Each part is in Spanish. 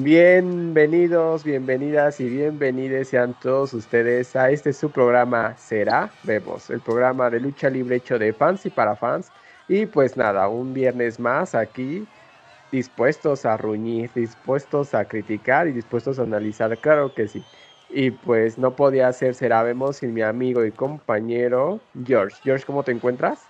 Bienvenidos, bienvenidas y bienvenidos sean todos ustedes a este su programa Será Vemos, el programa de lucha libre hecho de fans y para fans. Y pues nada, un viernes más aquí, dispuestos a ruñir, dispuestos a criticar y dispuestos a analizar, claro que sí. Y pues no podía ser Será Vemos sin mi amigo y compañero George. George, ¿cómo te encuentras?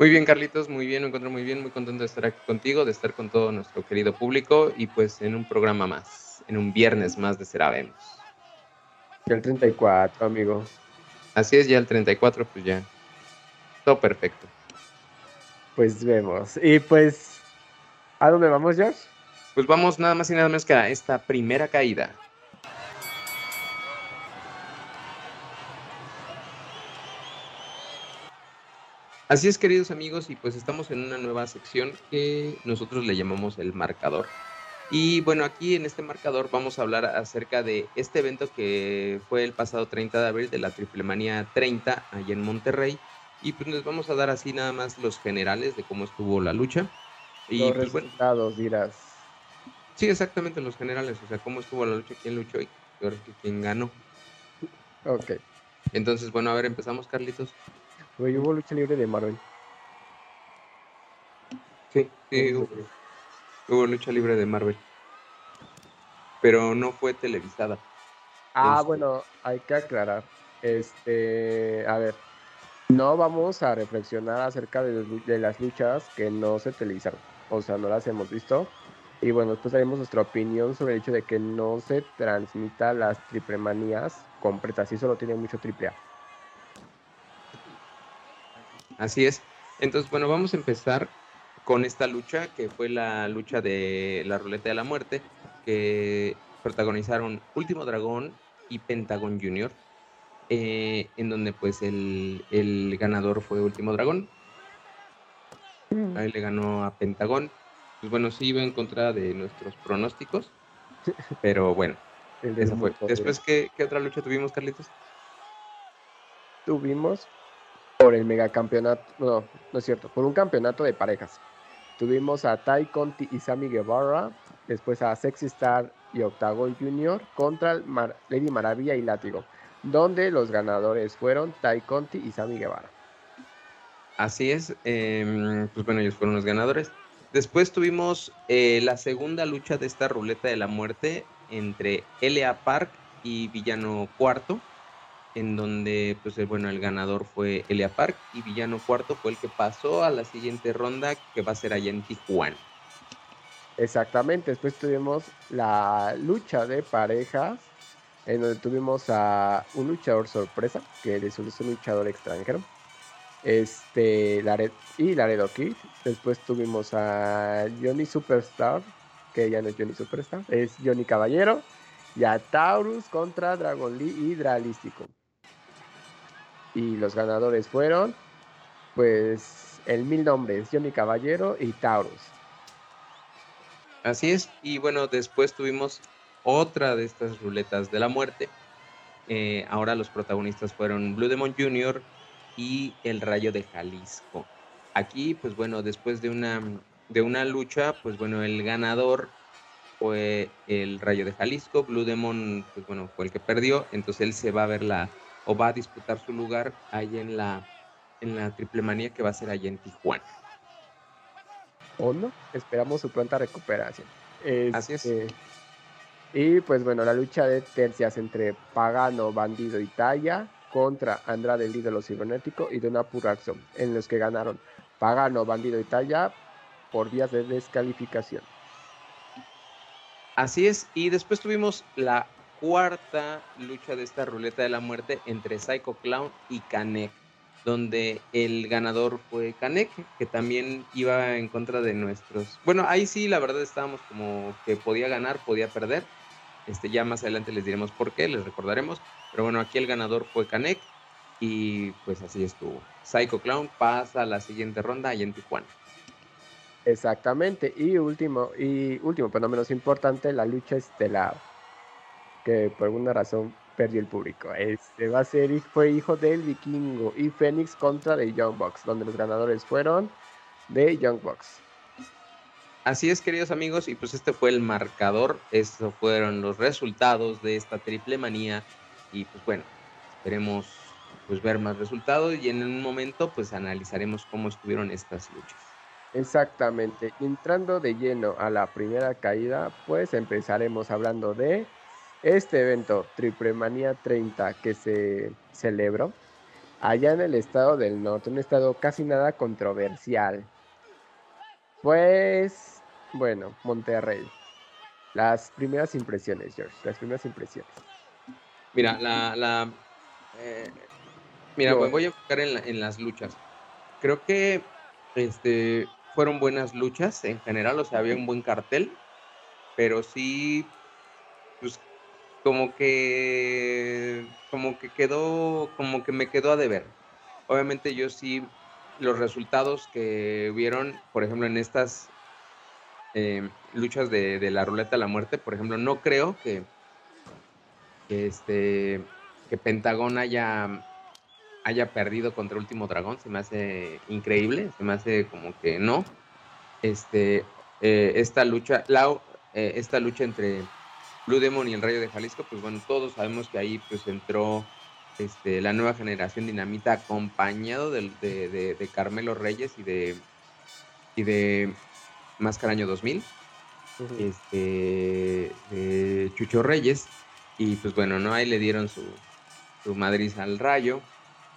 Muy bien, Carlitos, muy bien, me encuentro muy bien, muy contento de estar aquí contigo, de estar con todo nuestro querido público y pues en un programa más, en un viernes más de Será El 34, amigo. Así es, ya el 34, pues ya. Todo perfecto. Pues vemos. Y pues, ¿a dónde vamos, George? Pues vamos nada más y nada menos que a esta primera caída. Así es, queridos amigos, y pues estamos en una nueva sección que nosotros le llamamos el marcador. Y bueno, aquí en este marcador vamos a hablar acerca de este evento que fue el pasado 30 de abril de la Triple Manía 30 allá en Monterrey. Y pues nos vamos a dar así nada más los generales de cómo estuvo la lucha. Y los pues, resultados, dirás. Sí, exactamente, los generales, o sea, cómo estuvo la lucha, quién luchó y quién ganó. Ok. Entonces, bueno, a ver, empezamos, Carlitos hubo lucha libre de Marvel. Sí, sí, hubo, lucha libre de Marvel. Pero no fue televisada. Ah, este bueno, hay que aclarar. Este, a ver, no vamos a reflexionar acerca de, de, las luchas que no se televisaron. O sea, no las hemos visto. Y bueno, después daremos nuestra opinión sobre el hecho de que no se transmita las triplemanías completas. Y eso lo tiene mucho triple A. Así es. Entonces, bueno, vamos a empezar con esta lucha, que fue la lucha de la ruleta de la muerte, que protagonizaron Último Dragón y Pentagon Junior, eh, en donde pues el, ganador fue Último Dragón. Ahí le ganó a Pentagon. Pues bueno, sí iba en contra de nuestros pronósticos, pero bueno, esa fue. Después, ¿qué, ¿qué otra lucha tuvimos, Carlitos? Tuvimos por el megacampeonato, no, no es cierto, por un campeonato de parejas. Tuvimos a Tai Conti y Sammy Guevara, después a Sexy Star y Octagon Junior contra Lady Maravilla y Látigo, donde los ganadores fueron Tai Conti y Sammy Guevara. Así es, em, pues bueno, ellos fueron los ganadores. Después tuvimos eh, la segunda lucha de esta ruleta de la muerte entre L.A. Park y Villano Cuarto en donde pues bueno, el ganador fue Elia Park y Villano Cuarto fue el que pasó a la siguiente ronda que va a ser allá en Tijuana. Exactamente, después tuvimos la lucha de parejas en donde tuvimos a un luchador sorpresa, que es un luchador extranjero, este, y Laredo Kid. Después tuvimos a Johnny Superstar, que ya no es Johnny Superstar, es Johnny Caballero, y a Taurus contra Dragon Lee y Dralístico. Y los ganadores fueron, pues, el mil nombres, Johnny Caballero y Taurus. Así es, y bueno, después tuvimos otra de estas ruletas de la muerte. Eh, ahora los protagonistas fueron Blue Demon Jr. y el Rayo de Jalisco. Aquí, pues bueno, después de una, de una lucha, pues bueno, el ganador fue el Rayo de Jalisco. Blue Demon, pues bueno, fue el que perdió. Entonces él se va a ver la, o va a disputar su lugar ahí en la, en la triple manía que va a ser allá en Tijuana. ¿O no? Esperamos su pronta recuperación. Así es. Este, y pues bueno, la lucha de tercias entre Pagano, Bandido y Talla contra Andrade, el ídolo cibernético y Dona Puraxo, en los que ganaron Pagano, Bandido y Talla por vías de descalificación. Así es, y después tuvimos la cuarta lucha de esta ruleta de la muerte entre Psycho Clown y Kanek, donde el ganador fue Kanek, que también iba en contra de nuestros. Bueno, ahí sí, la verdad estábamos como que podía ganar, podía perder. Este, ya más adelante les diremos por qué, les recordaremos. Pero bueno, aquí el ganador fue Kanek y pues así estuvo. Psycho Clown pasa a la siguiente ronda allá en Tijuana. Exactamente. Y último, y último, pero no menos importante, la lucha estelar que por alguna razón perdió el público. Este va a ser, fue hijo del vikingo y Fénix contra de Young Bucks, donde los ganadores fueron de Young Bucks. Así es, queridos amigos, y pues este fue el marcador, estos fueron los resultados de esta triple manía, y pues bueno, esperemos pues ver más resultados y en un momento pues analizaremos cómo estuvieron estas luchas. Exactamente, entrando de lleno a la primera caída, pues empezaremos hablando de este evento, Triple Manía 30, que se celebró allá en el estado del norte, un estado casi nada controversial. Pues, bueno, Monterrey. Las primeras impresiones, George, las primeras impresiones. Mira, la, la eh, mira, voy a enfocar en, en, las luchas. Creo que este fueron buenas luchas en general, o sea, había un buen cartel, pero sí, pues como que, como que quedó, como que me quedó a deber. Obviamente yo sí, los resultados que hubieron, por ejemplo, en estas em, luchas de, la ruleta de la muerte, por ejemplo, no creo que, este, que Pentagón haya, haya perdido contra Último Dragón, se me hace increíble, se me hace como que no. Este, eh, esta lucha, la, eh, esta lucha entre Blue Demon y el Rayo de Jalisco, pues bueno, todos sabemos que ahí pues entró este, la nueva generación dinamita acompañado de, de, Carmelo Reyes y de, y de Máscaraño 2000, este, de Chucho Reyes, y pues bueno, ¿no? Ahí le dieron su, su Madrid al Rayo,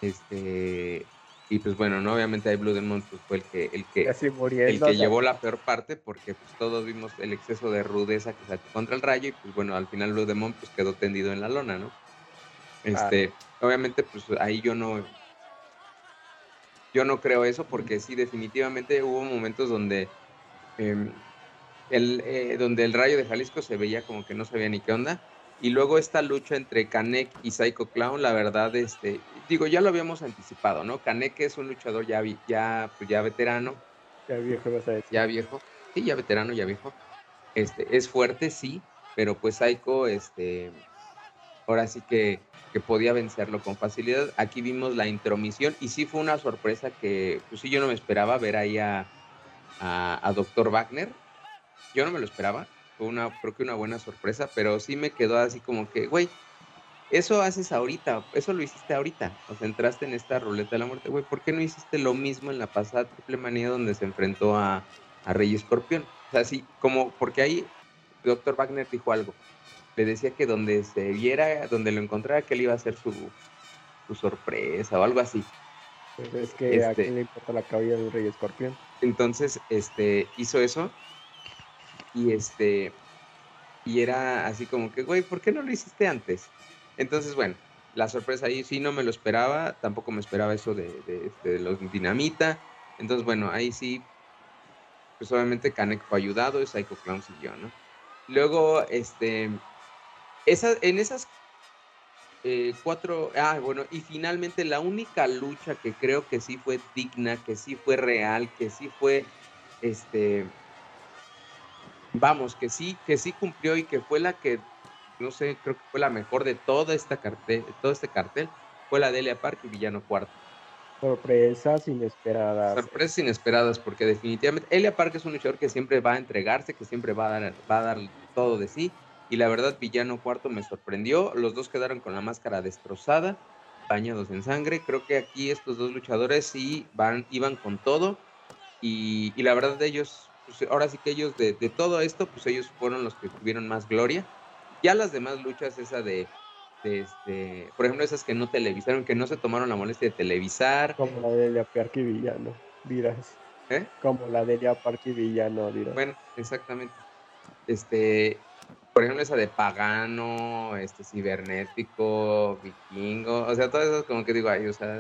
este, y pues bueno, no obviamente ahí Blue Demon pues, fue el que el que, el que llevó la peor parte porque pues todos vimos el exceso de rudeza que sacó contra el rayo y pues bueno, al final Blue Demon pues quedó tendido en la lona, ¿no? Este, obviamente pues ahí yo no yo no creo eso porque sí definitivamente hubo momentos donde em, el, eh, donde el rayo de Jalisco se veía como que no sabía ni qué onda y luego esta lucha entre Kanek y Psycho Clown, la verdad, este, digo, ya lo habíamos anticipado, ¿no? Kanek es un luchador ya, ya, pues ya veterano. Ya viejo, vas a decir. Ya viejo. Sí, ya veterano, ya viejo. Este, es fuerte, sí, pero pues Psycho, este, ahora sí que, que podía vencerlo con facilidad. Aquí vimos la intromisión y sí fue una sorpresa que, pues sí, yo no me esperaba ver ahí a, a, a Dr. Wagner. Yo no me lo esperaba fue una, creo que una buena sorpresa, pero sí me quedó así como que, güey, eso haces ahorita, eso lo hiciste ahorita, o sea, entraste en esta ruleta de la muerte, güey, ¿por qué no hiciste lo mismo en la pasada triple manía donde se enfrentó a, a Rey Escorpión? O sea, sí, como, porque ahí Dr. Wagner dijo algo, le decía que donde se viera, donde lo encontrara, que él iba a hacer su, su sorpresa o algo así. Pues es que a este quién le importa la cabilla de un Rey Escorpión. Entonces, este, hizo eso y este, y era así como que, güey, ¿por qué no lo hiciste antes? Entonces, bueno, la sorpresa ahí sí no me lo esperaba, tampoco me esperaba eso de, de, este, los dinamita. Entonces, bueno, ahí sí, pues obviamente Kanek fue ayudado y Psycho Clown siguió, ¿no? Luego, este, esa, en esas eh, cuatro, ah, bueno, y finalmente la única lucha que creo que sí fue digna, que sí fue real, que sí fue, este, vamos, que sí, que sí cumplió y que fue la que, no sé, creo que fue la mejor de toda esta cartel, todo este cartel, fue la de Elia Park y Villano Cuarto. Sorpresas inesperadas. Sorpresas inesperadas, porque definitivamente Elia Park es un luchador que siempre va a entregarse, que siempre va a dar, va a dar todo de sí. Y la verdad, Villano Cuarto me sorprendió. Los dos quedaron con la máscara destrozada, bañados en sangre. Creo que aquí estos dos luchadores sí van, iban con todo. Y, y la verdad de ellos pues ahora sí que ellos de, todo esto, pues ellos fueron los que tuvieron más gloria. Ya las demás luchas, esa de, este, por ejemplo, esas que no televisaron, que no se tomaron la molestia de televisar. Como la de Elia Parque Villano, dirás. ¿Eh? Como la de Elia Parque Villano, dirás. Bueno, exactamente. Este, por ejemplo, esa de pagano, este, cibernético, vikingo, o sea, todas esas como que digo, ay, o sea,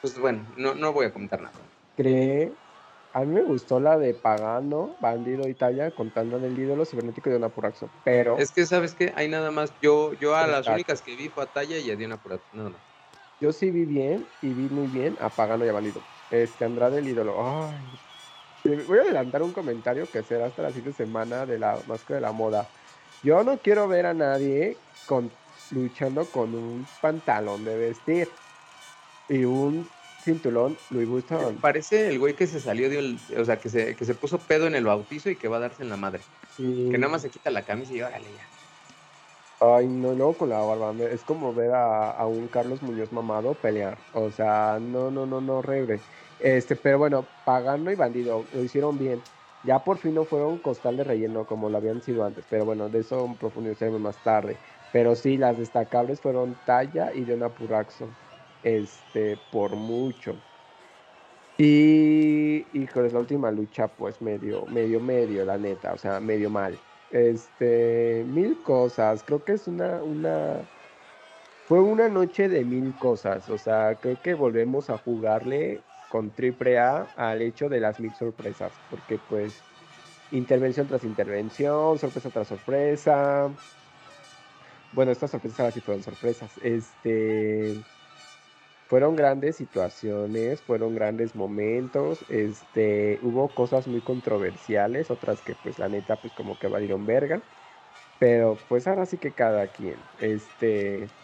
pues bueno, no, no voy a comentar nada. ¿Cree a mí me gustó la de Pagano, Bandido Italia, contando en el ídolo cibernético de una Puraxo, pero... Es que, ¿sabes qué? Hay nada más, yo, yo a las únicas que vi fue a Talla y a Diana Puraxo, no, no. Yo sí vi bien, y vi muy bien a Pagano y a Bandido. Este, Andrade el ídolo, ay... Voy a adelantar un comentario que será hasta la siguiente semana de la máscara de la moda. Yo no quiero ver a nadie con, luchando con un pantalón de vestir y un cinturón Louis Vuitton. Parece el güey que se salió de un, o sea, que se, que se puso pedo en el bautizo y que va a darse en la madre. Que nada más se quita la camisa y órale ya. Ay, no, no, con la barba. Es como ver a, a, un Carlos Muñoz mamado pelear. O sea, no, no, no, no, rebre. Este, pero bueno, Pagano y Bandido lo hicieron bien. Ya por fin no fueron costal de relleno como lo habían sido antes. Pero bueno, de eso profundizaremos más tarde. Pero sí, las destacables fueron Talla y Diona Purraxo. Este, por mucho. Y, híjoles, la última lucha, pues medio, medio, medio, la neta, o sea, medio mal. Este, mil cosas, creo que es una, una, fue una noche de mil cosas, o sea, creo que volvemos a jugarle con triple A al hecho de las mil sorpresas, porque pues intervención tras intervención, sorpresa tras sorpresa. Bueno, estas sorpresas ahora sí fueron sorpresas. Este fueron grandes situaciones, fueron grandes momentos, este, hubo cosas muy controversiales, otras que pues la neta pues como que valieron verga, pero pues ahora sí que cada quien, este,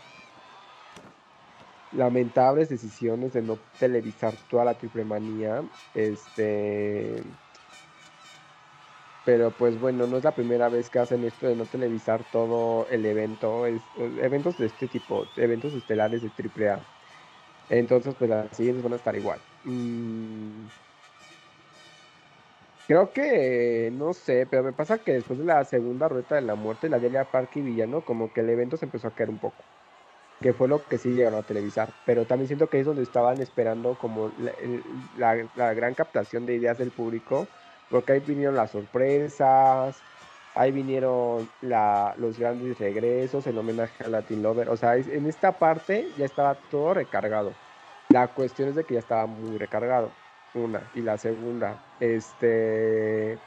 lamentables decisiones de no televisar toda la triple manía, este, pero pues bueno, no es la primera vez que hacen esto de no televisar todo el evento, es, eventos de este tipo, eventos estelares de AAA. Entonces, pues las siguientes van a estar igual. Mm. Creo que, no sé, pero me pasa que después de la segunda rueda de la muerte, la Delia Park y Villano, como que el evento se empezó a caer un poco. Que fue lo que sí llegaron a televisar. Pero también siento que es donde estaban esperando como la, la gran captación de ideas del público. Porque ahí vinieron las sorpresas, Ahí vinieron los grandes regresos, el homenaje a Latin Lover. O sea, en esta parte ya estaba todo recargado. La cuestión es de que ya estaba muy recargado. Una. Y la segunda, este.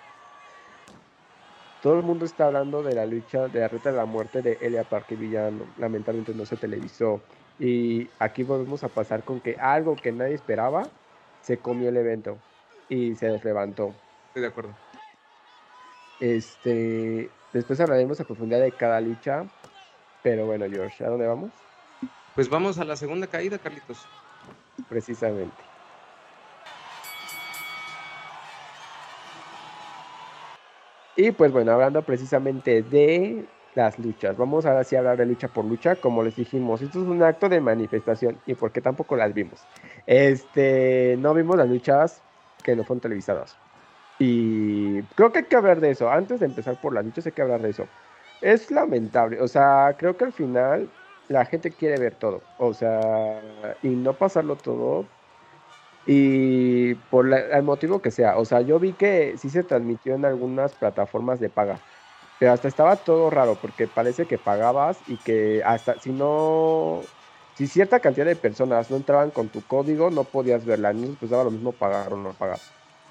Todo el mundo está hablando de la lucha de la ruta de la muerte de Elia Parque Villano. Lamentablemente no se televisó. Y aquí volvemos a pasar con que algo que nadie esperaba se comió el evento y se levantó. Estoy de acuerdo. Este, después hablaremos a profundidad de cada lucha. Pero bueno, George, ¿a dónde vamos? Pues vamos a la segunda caída, Carlitos. Precisamente. Y pues bueno, hablando precisamente de las luchas, vamos ahora sí a hablar de lucha por lucha, como les dijimos, esto es un acto de manifestación y porque tampoco las vimos. Este, no vimos las luchas que no fueron televisadas. Y creo que hay que hablar de eso. Antes de empezar por las luchas hay que hablar de eso. Es lamentable. O sea, creo que al final la gente quiere ver todo. O sea, y no pasarlo todo. Y por el motivo que sea. O sea, yo vi que sí se transmitió en algunas plataformas de paga. Pero hasta estaba todo raro porque parece que pagabas y que hasta si no... Si cierta cantidad de personas no entraban con tu código, no podías verla. Entonces pues daba lo mismo pagar o no pagar.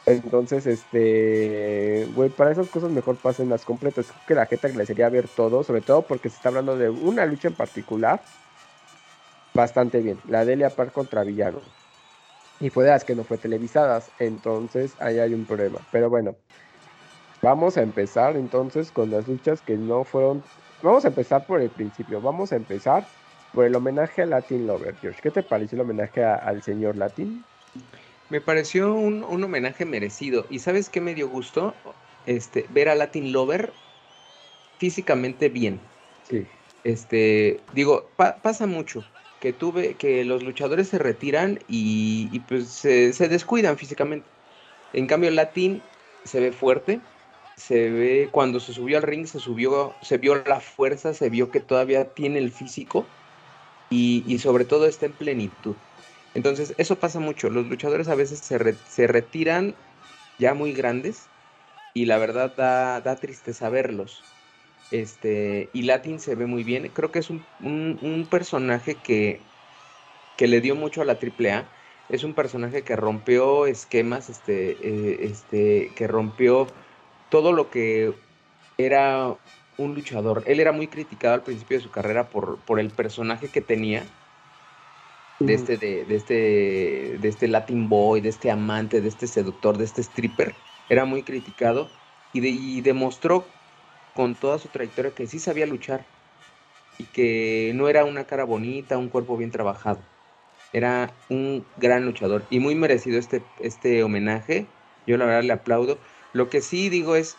Entonces, este, güey, para esas cosas mejor pasen las completas. Creo que la gente sería ver todo, sobre todo porque se está hablando de una lucha en particular bastante bien, la Delia Park contra Villano. Y fue de las que no fue televisadas, entonces ahí hay un problema. Pero bueno, vamos a empezar entonces con las luchas que no fueron. Vamos a empezar por el principio, vamos a empezar por el homenaje a Latin Lover, George. ¿Qué te pareció el homenaje al señor Latin? Me pareció un, homenaje merecido. ¿Y sabes qué me dio gusto? Este, ver a Latin Lover físicamente bien. Sí. Este, digo, pasa mucho que tuve que los luchadores se retiran y, pues se, descuidan físicamente. En cambio, Latin se ve fuerte, se ve cuando se subió al ring, se subió, se vio la fuerza, se vio que todavía tiene el físico y, y sobre todo está en plenitud. Entonces, eso pasa mucho. Los luchadores a veces se, retiran ya muy grandes y la verdad da, da, tristeza verlos. Este, y Latin se ve muy bien. Creo que es un, personaje que, que, le dio mucho a la AAA. Es un personaje que rompió esquemas, este, eh, este, que rompió todo lo que era un luchador. Él era muy criticado al principio de su carrera por, por el personaje que tenía de este, de, este, de este Latin boy, de este amante, de este seductor, de este stripper, era muy criticado y, demostró con toda su trayectoria que sí sabía luchar y que no era una cara bonita, un cuerpo bien trabajado. Era un gran luchador y muy merecido este, este homenaje. Yo la verdad le aplaudo. Lo que sí digo es,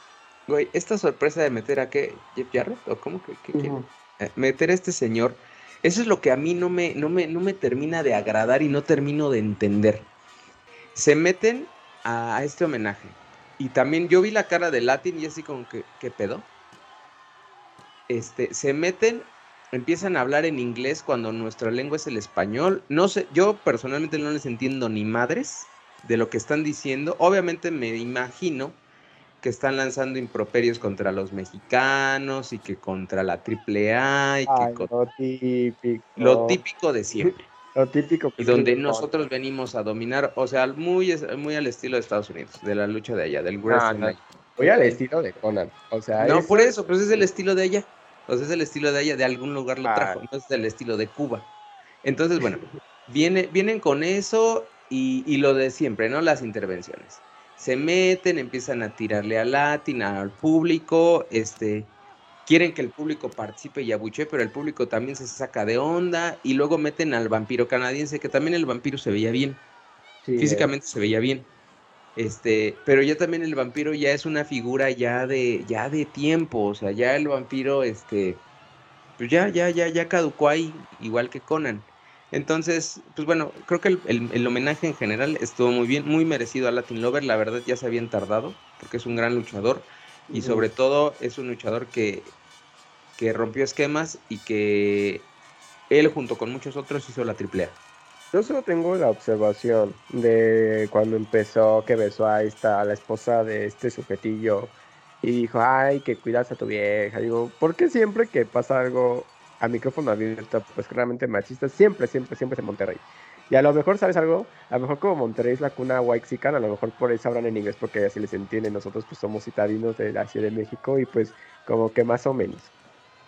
güey, esta sorpresa de meter a qué, Jeff Jarrett, o cómo que, eh, meter a este señor, eso es lo que a mí no me, no me, no me termina de agradar y no termino de entender. Se meten a, este homenaje. Y también yo vi la cara de Latin y así como que, ¿qué pedo? Este, se meten, empiezan a hablar en inglés cuando nuestra lengua es el español. No sé, yo personalmente no les entiendo ni madres de lo que están diciendo. Obviamente me imagino que están lanzando improperios contra los mexicanos y que contra la AAA y que lo, típico. lo típico de siempre. Lo típico. y donde nosotros venimos a dominar, o sea, muy, muy al estilo de Estados Unidos, de la lucha de allá, del wrestling. Muy al estilo de Conan. O sea, no, por eso, pues es el estilo de ella. O sea, es el estilo de allá, de algún lugar lo trajo, no es el estilo de Cuba. Entonces, bueno, viene, vienen con eso y, y lo de siempre, ¿no? Las intervenciones se meten, empiezan a tirarle a Latin, al público, este, quieren que el público participe y abuche, pero el público también se saca de onda y luego meten al vampiro canadiense, que también el vampiro se veía bien, físicamente se veía bien. Este, pero ya también el vampiro ya es una figura ya de, ya de tiempo, o sea, ya el vampiro, este, pues ya, ya, ya, ya caducó ahí, igual que Conan. Entonces, pues bueno, creo que el, homenaje en general estuvo muy bien, muy merecido a Latin Lover. La verdad ya se habían tardado, porque es un gran luchador. Y sobre todo es un luchador que, que rompió esquemas y que él junto con muchos otros hizo la AAA. Yo solo tengo la observación de cuando empezó que besó a esta, a la esposa de este sujetillo y dijo, ay, que cuidas a tu vieja. Digo, ¿por qué siempre que pasa algo a micrófono abierto, pues claramente machista, siempre, siempre, siempre es en Monterrey. Y a lo mejor, ¿sabes algo? A lo mejor como Monterrey es la cuna whitexican, a lo mejor por eso hablan en inglés porque así les entienden. Nosotros pues somos citadinos de la Ciudad de México y pues como que más o menos.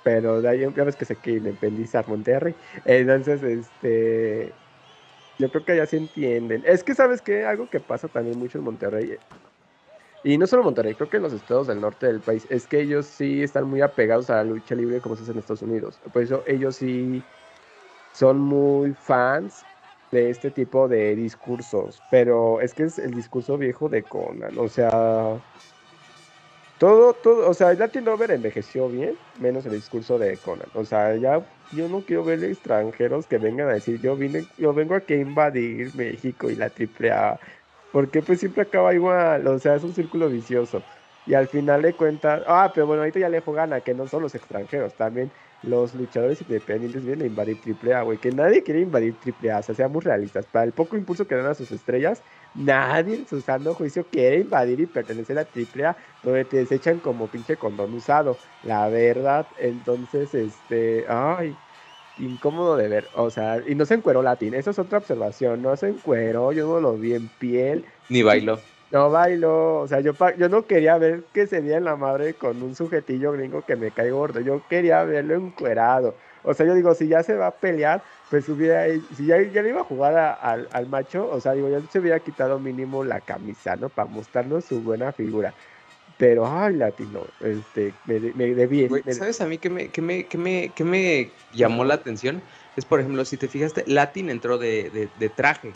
Pero de ahí ya ves que se quiere independizar Monterrey. Entonces, este... Yo creo que ya se entienden. Es que, ¿sabes qué? Algo que pasa también mucho en Monterrey y no solo Monterrey, creo que en los estados del norte del país, es que ellos sí están muy apegados a la lucha libre como se hace en Estados Unidos. Por eso ellos sí son muy fans de este tipo de discursos. Pero es que es el discurso viejo de Conan. O sea, todo, todo, o sea, Latin Rover envejeció bien, menos el discurso de Conan. O sea, ya yo no quiero ver extranjeros que vengan a decir, yo vine, yo vengo aquí a invadir México y la AAA porque pues siempre acaba igual, o sea, es un círculo vicioso. Y al final de cuentas, ah, pero bueno, ahorita ya Alejo gana, que no son los extranjeros, también los luchadores independientes vienen a invadir AAA, güey, que nadie quiere invadir AAA, o sea, seamos realistas, para el poco impulso que dan a sus estrellas, nadie en su sano juicio quiere invadir y pertenecer a AAA, donde te desechan como pinche condón usado, la verdad, entonces, este, ay, incómodo de ver. O sea, y no se encueró Latin. Esa es otra observación. No se encueró, yo no lo vi en piel. Ni bailó. No bailó. O sea, yo, yo no quería ver que se en la madre con un sujetillo gringo que me cae gordo. Yo quería verlo encuerado. O sea, yo digo, si ya se va a pelear, pues hubiera, si ya, ya le iba a jugar al, al macho, o sea, digo, ya se hubiera quitado mínimo la camisa, ¿no? Para mostrarnos su buena figura. Pero, ay, latino, este, me, me ¿Sabes a mí qué me, qué me, qué me, qué me llamó la atención? Es, por ejemplo, si te fijaste, Latin entró de, de, traje.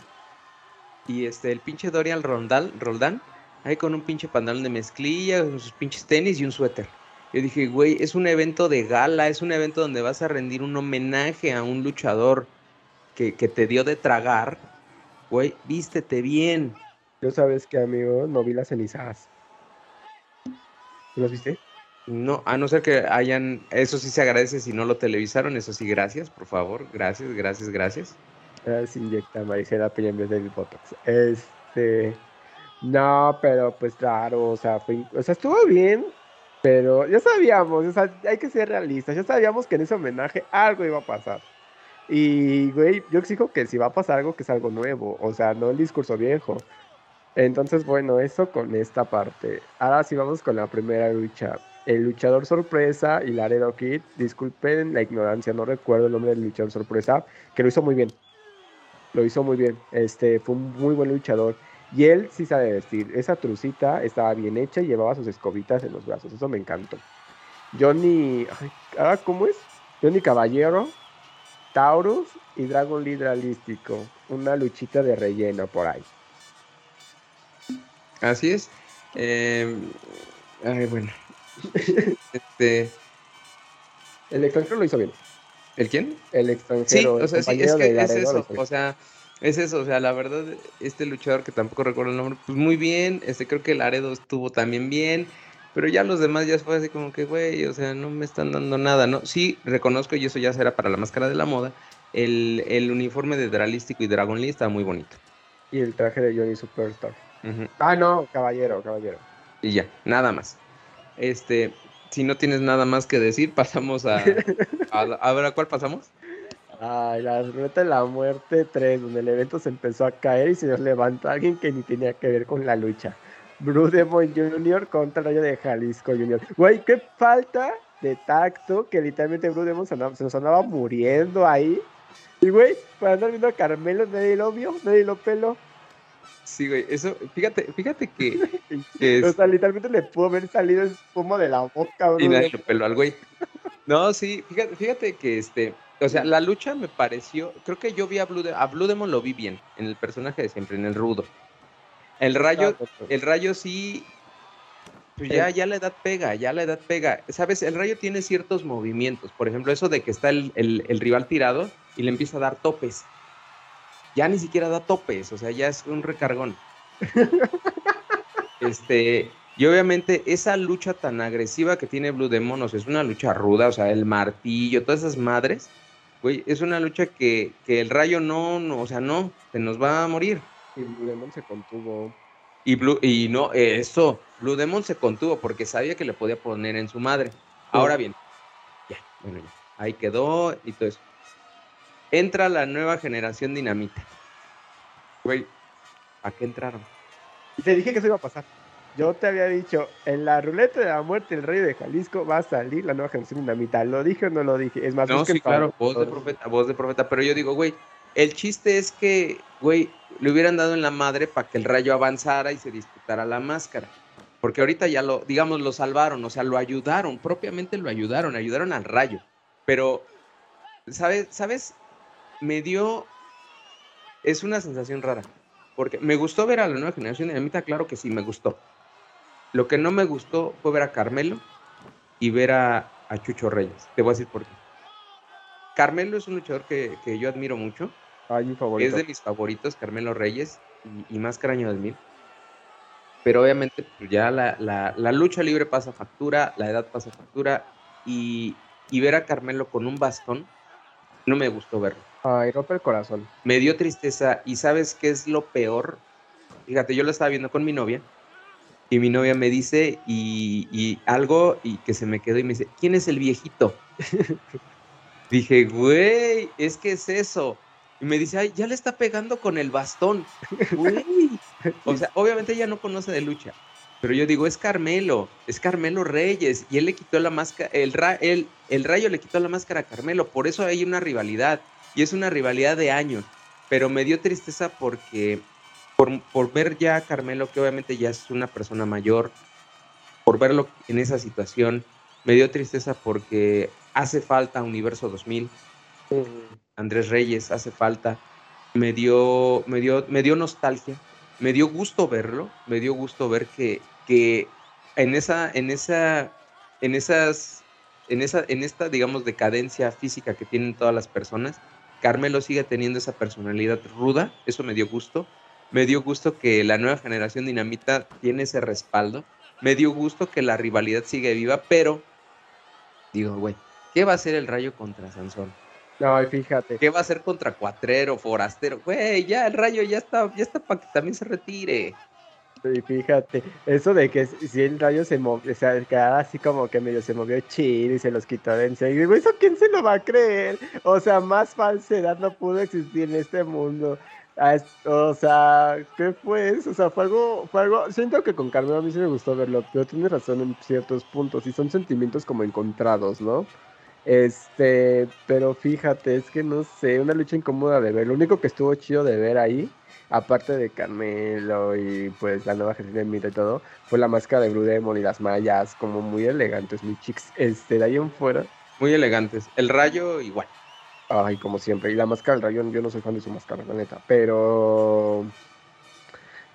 Y este, el pinche Dorian Rondal, Roldán, ahí con un pinche pantalón de mezclilla, con sus pinches tenis y un suéter. Yo dije, güey, es un evento de gala, es un evento donde vas a rendir un homenaje a un luchador que, que te dio de tragar. Güey, vístete bien. Yo sabes que, amigo, no vi las cenizas. ¿Los viste? No, a no ser que hayan, eso sí se agradece si no lo televisaron, eso sí, gracias, por favor, gracias, gracias, gracias. se inyecta Maricela Peña en del Botox. Este, no, pero pues claro, o sea, o sea, estuvo bien, pero ya sabíamos, o sea, hay que ser realistas, ya sabíamos que en ese homenaje algo iba a pasar. Y, güey, yo exijo que si va a pasar algo, que es algo nuevo, o sea, no el discurso viejo. Entonces, bueno, eso con esta parte. Ahora sí vamos con la primera lucha. El luchador sorpresa y Laredo Kid. Disculpen la ignorancia, no recuerdo el nombre del luchador sorpresa, que lo hizo muy bien. Lo hizo muy bien. Este fue un muy buen luchador. Y él sí sabe vestir. Esa trucita estaba bien hecha y llevaba sus escobitas en los brazos. Eso me encantó. Johnny. ¿Cómo es? Johnny Caballero, Taurus y Dragon Lidralístico una luchita de relleno por ahí. Así es. Eh, ay, bueno. este. El extranjero lo hizo bien. ¿El quién? El extranjero. Sí, o sea, sí, es que es eso. O sea, es eso. O sea, la verdad, este luchador que tampoco recuerdo el nombre, pues muy bien. Este, creo que Laredo estuvo también bien. Pero ya los demás ya fue así como que, güey, o sea, no me están dando nada, ¿no? Sí, reconozco, y eso ya será para la máscara de la moda, el, el uniforme de Dralístico y Dragon Lee está muy bonito. Y el traje de Johnny Superstar. Ah, no, caballero, caballero. Y ya, nada más. Este, si no tienes nada más que decir, pasamos a. a, ver, ¿a cuál pasamos? Ay, la ruleta de la muerte 3, donde el evento se empezó a caer y se nos levantó alguien que ni tenía que ver con la lucha. Blue Demon Jr. contra el Rayo de Jalisco Jr. Güey, qué falta de tacto que literalmente Blue Demon se, nos andaba muriendo ahí. Y güey, para andar viendo a Carmelo, nadie lo vio, nadie lo peló. Sí, güey, eso, fíjate, fíjate que. o sea, literalmente le pudo haber salido espuma de la boca, bro. Y nadie lo peló al güey. No, sí, fíjate, fíjate que este. O sea, la lucha me pareció. Creo que yo vi a Blue, de, a Blue Demon, lo vi bien, en el personaje de siempre, en el rudo. El rayo, el rayo sí, pues ya, ya la edad pega, ya la edad pega. Sabes, el rayo tiene ciertos movimientos. Por ejemplo, eso de que está el, rival tirado y le empieza a dar topes. Ya ni siquiera da topes, o sea, ya es un recargón. este, y obviamente esa lucha tan agresiva que tiene Blue Demon, es una lucha ruda, o sea, el martillo, todas esas madres, güey, es una lucha que, que el rayo no, no, o sea, no, se nos va a morir. Y Blue Demon se contuvo. Y, Blue, y no, eso, Blue Demon se contuvo porque sabía que le podía poner en su madre. Ahora bien, ya, bueno, ya, ahí quedó y todo eso. Entra la nueva generación dinamita. Güey, ¿a qué entraron? Y te dije que eso iba a pasar. Yo te había dicho, en la ruleta de la muerte, el rey de Jalisco va a salir la nueva generación dinamita. ¿Lo dije o no lo dije? Es más, no, sí, claro, voz de profeta, voz de profeta. Pero yo digo, güey, el chiste es que, güey, le hubieran dado en la madre para que el rayo avanzara y se disputara la máscara. Porque ahorita ya lo, digamos, lo salvaron, o sea, lo ayudaron, propiamente lo ayudaron, ayudaron al rayo. Pero, ¿sabes? ¿Sabes? Me dio, es una sensación rara. Porque me gustó ver a la nueva generación de Dinamita, claro que sí, me gustó. Lo que no me gustó fue ver a Carmelo y ver a, Chucho Reyes. Te voy a decir por qué. Carmelo es un luchador que, que yo admiro mucho es de mis favoritos, Carmelo Reyes y, más Máscara del Mil. Pero obviamente pues, ya la, lucha libre pasa factura, la edad pasa factura y, ver a Carmelo con un bastón no me gustó verlo. Ay, rompe el corazón. Me dio tristeza y ¿sabes qué es lo peor? Fíjate, yo lo estaba viendo con mi novia y mi novia me dice y, y algo y que se me quedó y me dice, ¿quién es el viejito? Dije, güey, es que es eso. Y me dice, ay, ya le está pegando con el bastón. O sea, obviamente ella no conoce de lucha. Pero yo digo, es Carmelo, es Carmelo Reyes. Y él le quitó la máscara, el, el, el rayo le quitó la máscara a Carmelo. Por eso hay una rivalidad. Y es una rivalidad de años. Pero me dio tristeza porque, por, por ver ya a Carmelo, que obviamente ya es una persona mayor, por verlo en esa situación, me dio tristeza porque hace falta Universo 2000. Andrés Reyes hace falta. Me dio, me dio, me dio nostalgia, me dio gusto verlo, me dio gusto ver que, que en esa, en esa, en esas, en esa, en esta, digamos, decadencia física que tienen todas las personas, Carmelo sigue teniendo esa personalidad ruda, eso me dio gusto. Me dio gusto que la nueva generación dinamita tiene ese respaldo. Me dio gusto que la rivalidad sigue viva, pero digo, güey, ¿qué va a hacer el Rayo contra Sansón? No, fíjate. ¿Qué va a hacer contra Cuatrero, Forastero? Güey, ya el rayo ya está, ya está para que también se retire. Sí, fíjate, eso de que si el rayo se movió, o sea, quedaba así como que medio se movió chido y se los quitó de encima. Y digo, ¿eso quién se lo va a creer? O sea, más falsedad no pudo existir en este mundo. Ah, o sea, ¿qué fue eso? O sea, fue algo, fue algo, siento que con Carmen a mí sí me gustó verlo, pero tiene razón en ciertos puntos y son sentimientos como encontrados, ¿no? Este, pero fíjate, es que no sé, una lucha incómoda de ver. Lo único que estuvo chido de ver ahí, aparte de Carmelo y pues la nueva generación de Mita y todo, fue la máscara de Blue Demon y las mallas, como muy elegantes, muy chicos. Este, de ahí en fuera. Muy elegantes. El rayo igual. Ay, como siempre. Y la máscara del rayón, yo no soy fan de su máscara, la neta. Pero.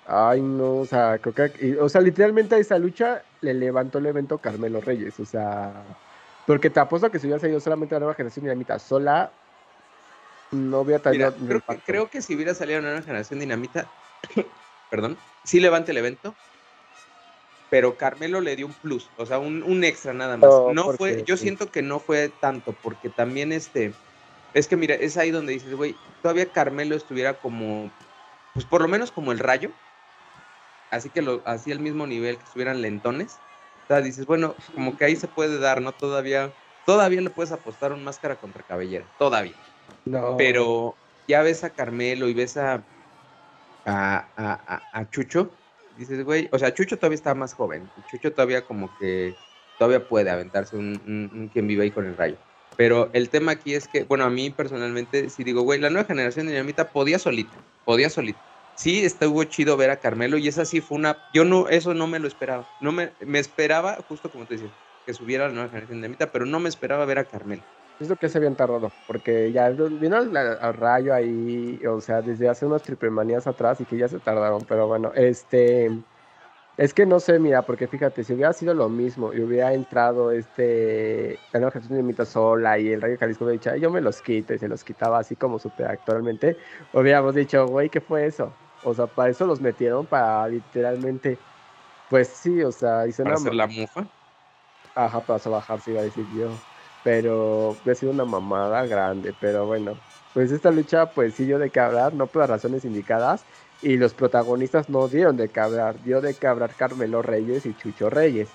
Ay, no, o sea, creo que. O sea, literalmente a esa lucha le levantó el evento Carmelo Reyes. O sea. Porque te apuesto que si hubiera salido solamente la nueva generación dinamita sola, no hubiera tenido. creo, que, creo que si hubiera salido la nueva generación dinamita, perdón, sí levanta el evento, pero Carmelo le dio un plus, o sea, un, extra nada más. No, fue, yo siento que no fue tanto, porque también este, es que mira, es ahí donde dices, güey, todavía Carmelo estuviera como, pues por lo menos como el rayo, así que lo, así al mismo nivel que estuvieran lentones. Dices, bueno, como que ahí se puede dar, ¿no? Todavía, todavía le puedes apostar un máscara contra cabellera, todavía. No. Pero ya ves a Carmelo y ves a, a, a, a Chucho, dices, güey, o sea, Chucho todavía está más joven. Chucho todavía como que todavía puede aventarse un, un, quien vive ahí con el rayo. Pero el tema aquí es que, bueno, a mí personalmente, si digo, güey, la nueva generación de Dinamita podía solita, podía solita. Sí, estuvo chido ver a Carmelo y esa sí fue una, yo no, eso no me lo esperaba. No me, me esperaba, justo como te decía, que subiera la nueva generación de Dinamita, pero no me esperaba ver a Carmelo. Es lo que se habían tardado, porque ya vino al, rayo ahí, o sea, desde hace unas triple manías atrás y que ya se tardaron, pero bueno, este, es que no sé, mira, porque fíjate, si hubiera sido lo mismo y hubiera entrado este, la nueva de Mita sola y el Rayo Jalisco hubiera dicho, yo me los quito y se los quitaba así como super actualmente, hubiéramos dicho, güey, ¿qué fue eso? O sea, para eso los metieron, para literalmente, pues sí, o sea, hice ¿Para hacer la mufa? Ajá, para bajarse, iba a decir yo pero ha sido una mamada grande, pero bueno, pues esta lucha pues sí dio de qué hablar, no por las razones indicadas, y los protagonistas no dieron de qué hablar, dio de qué hablar Carmelo Reyes y Chucho Reyes.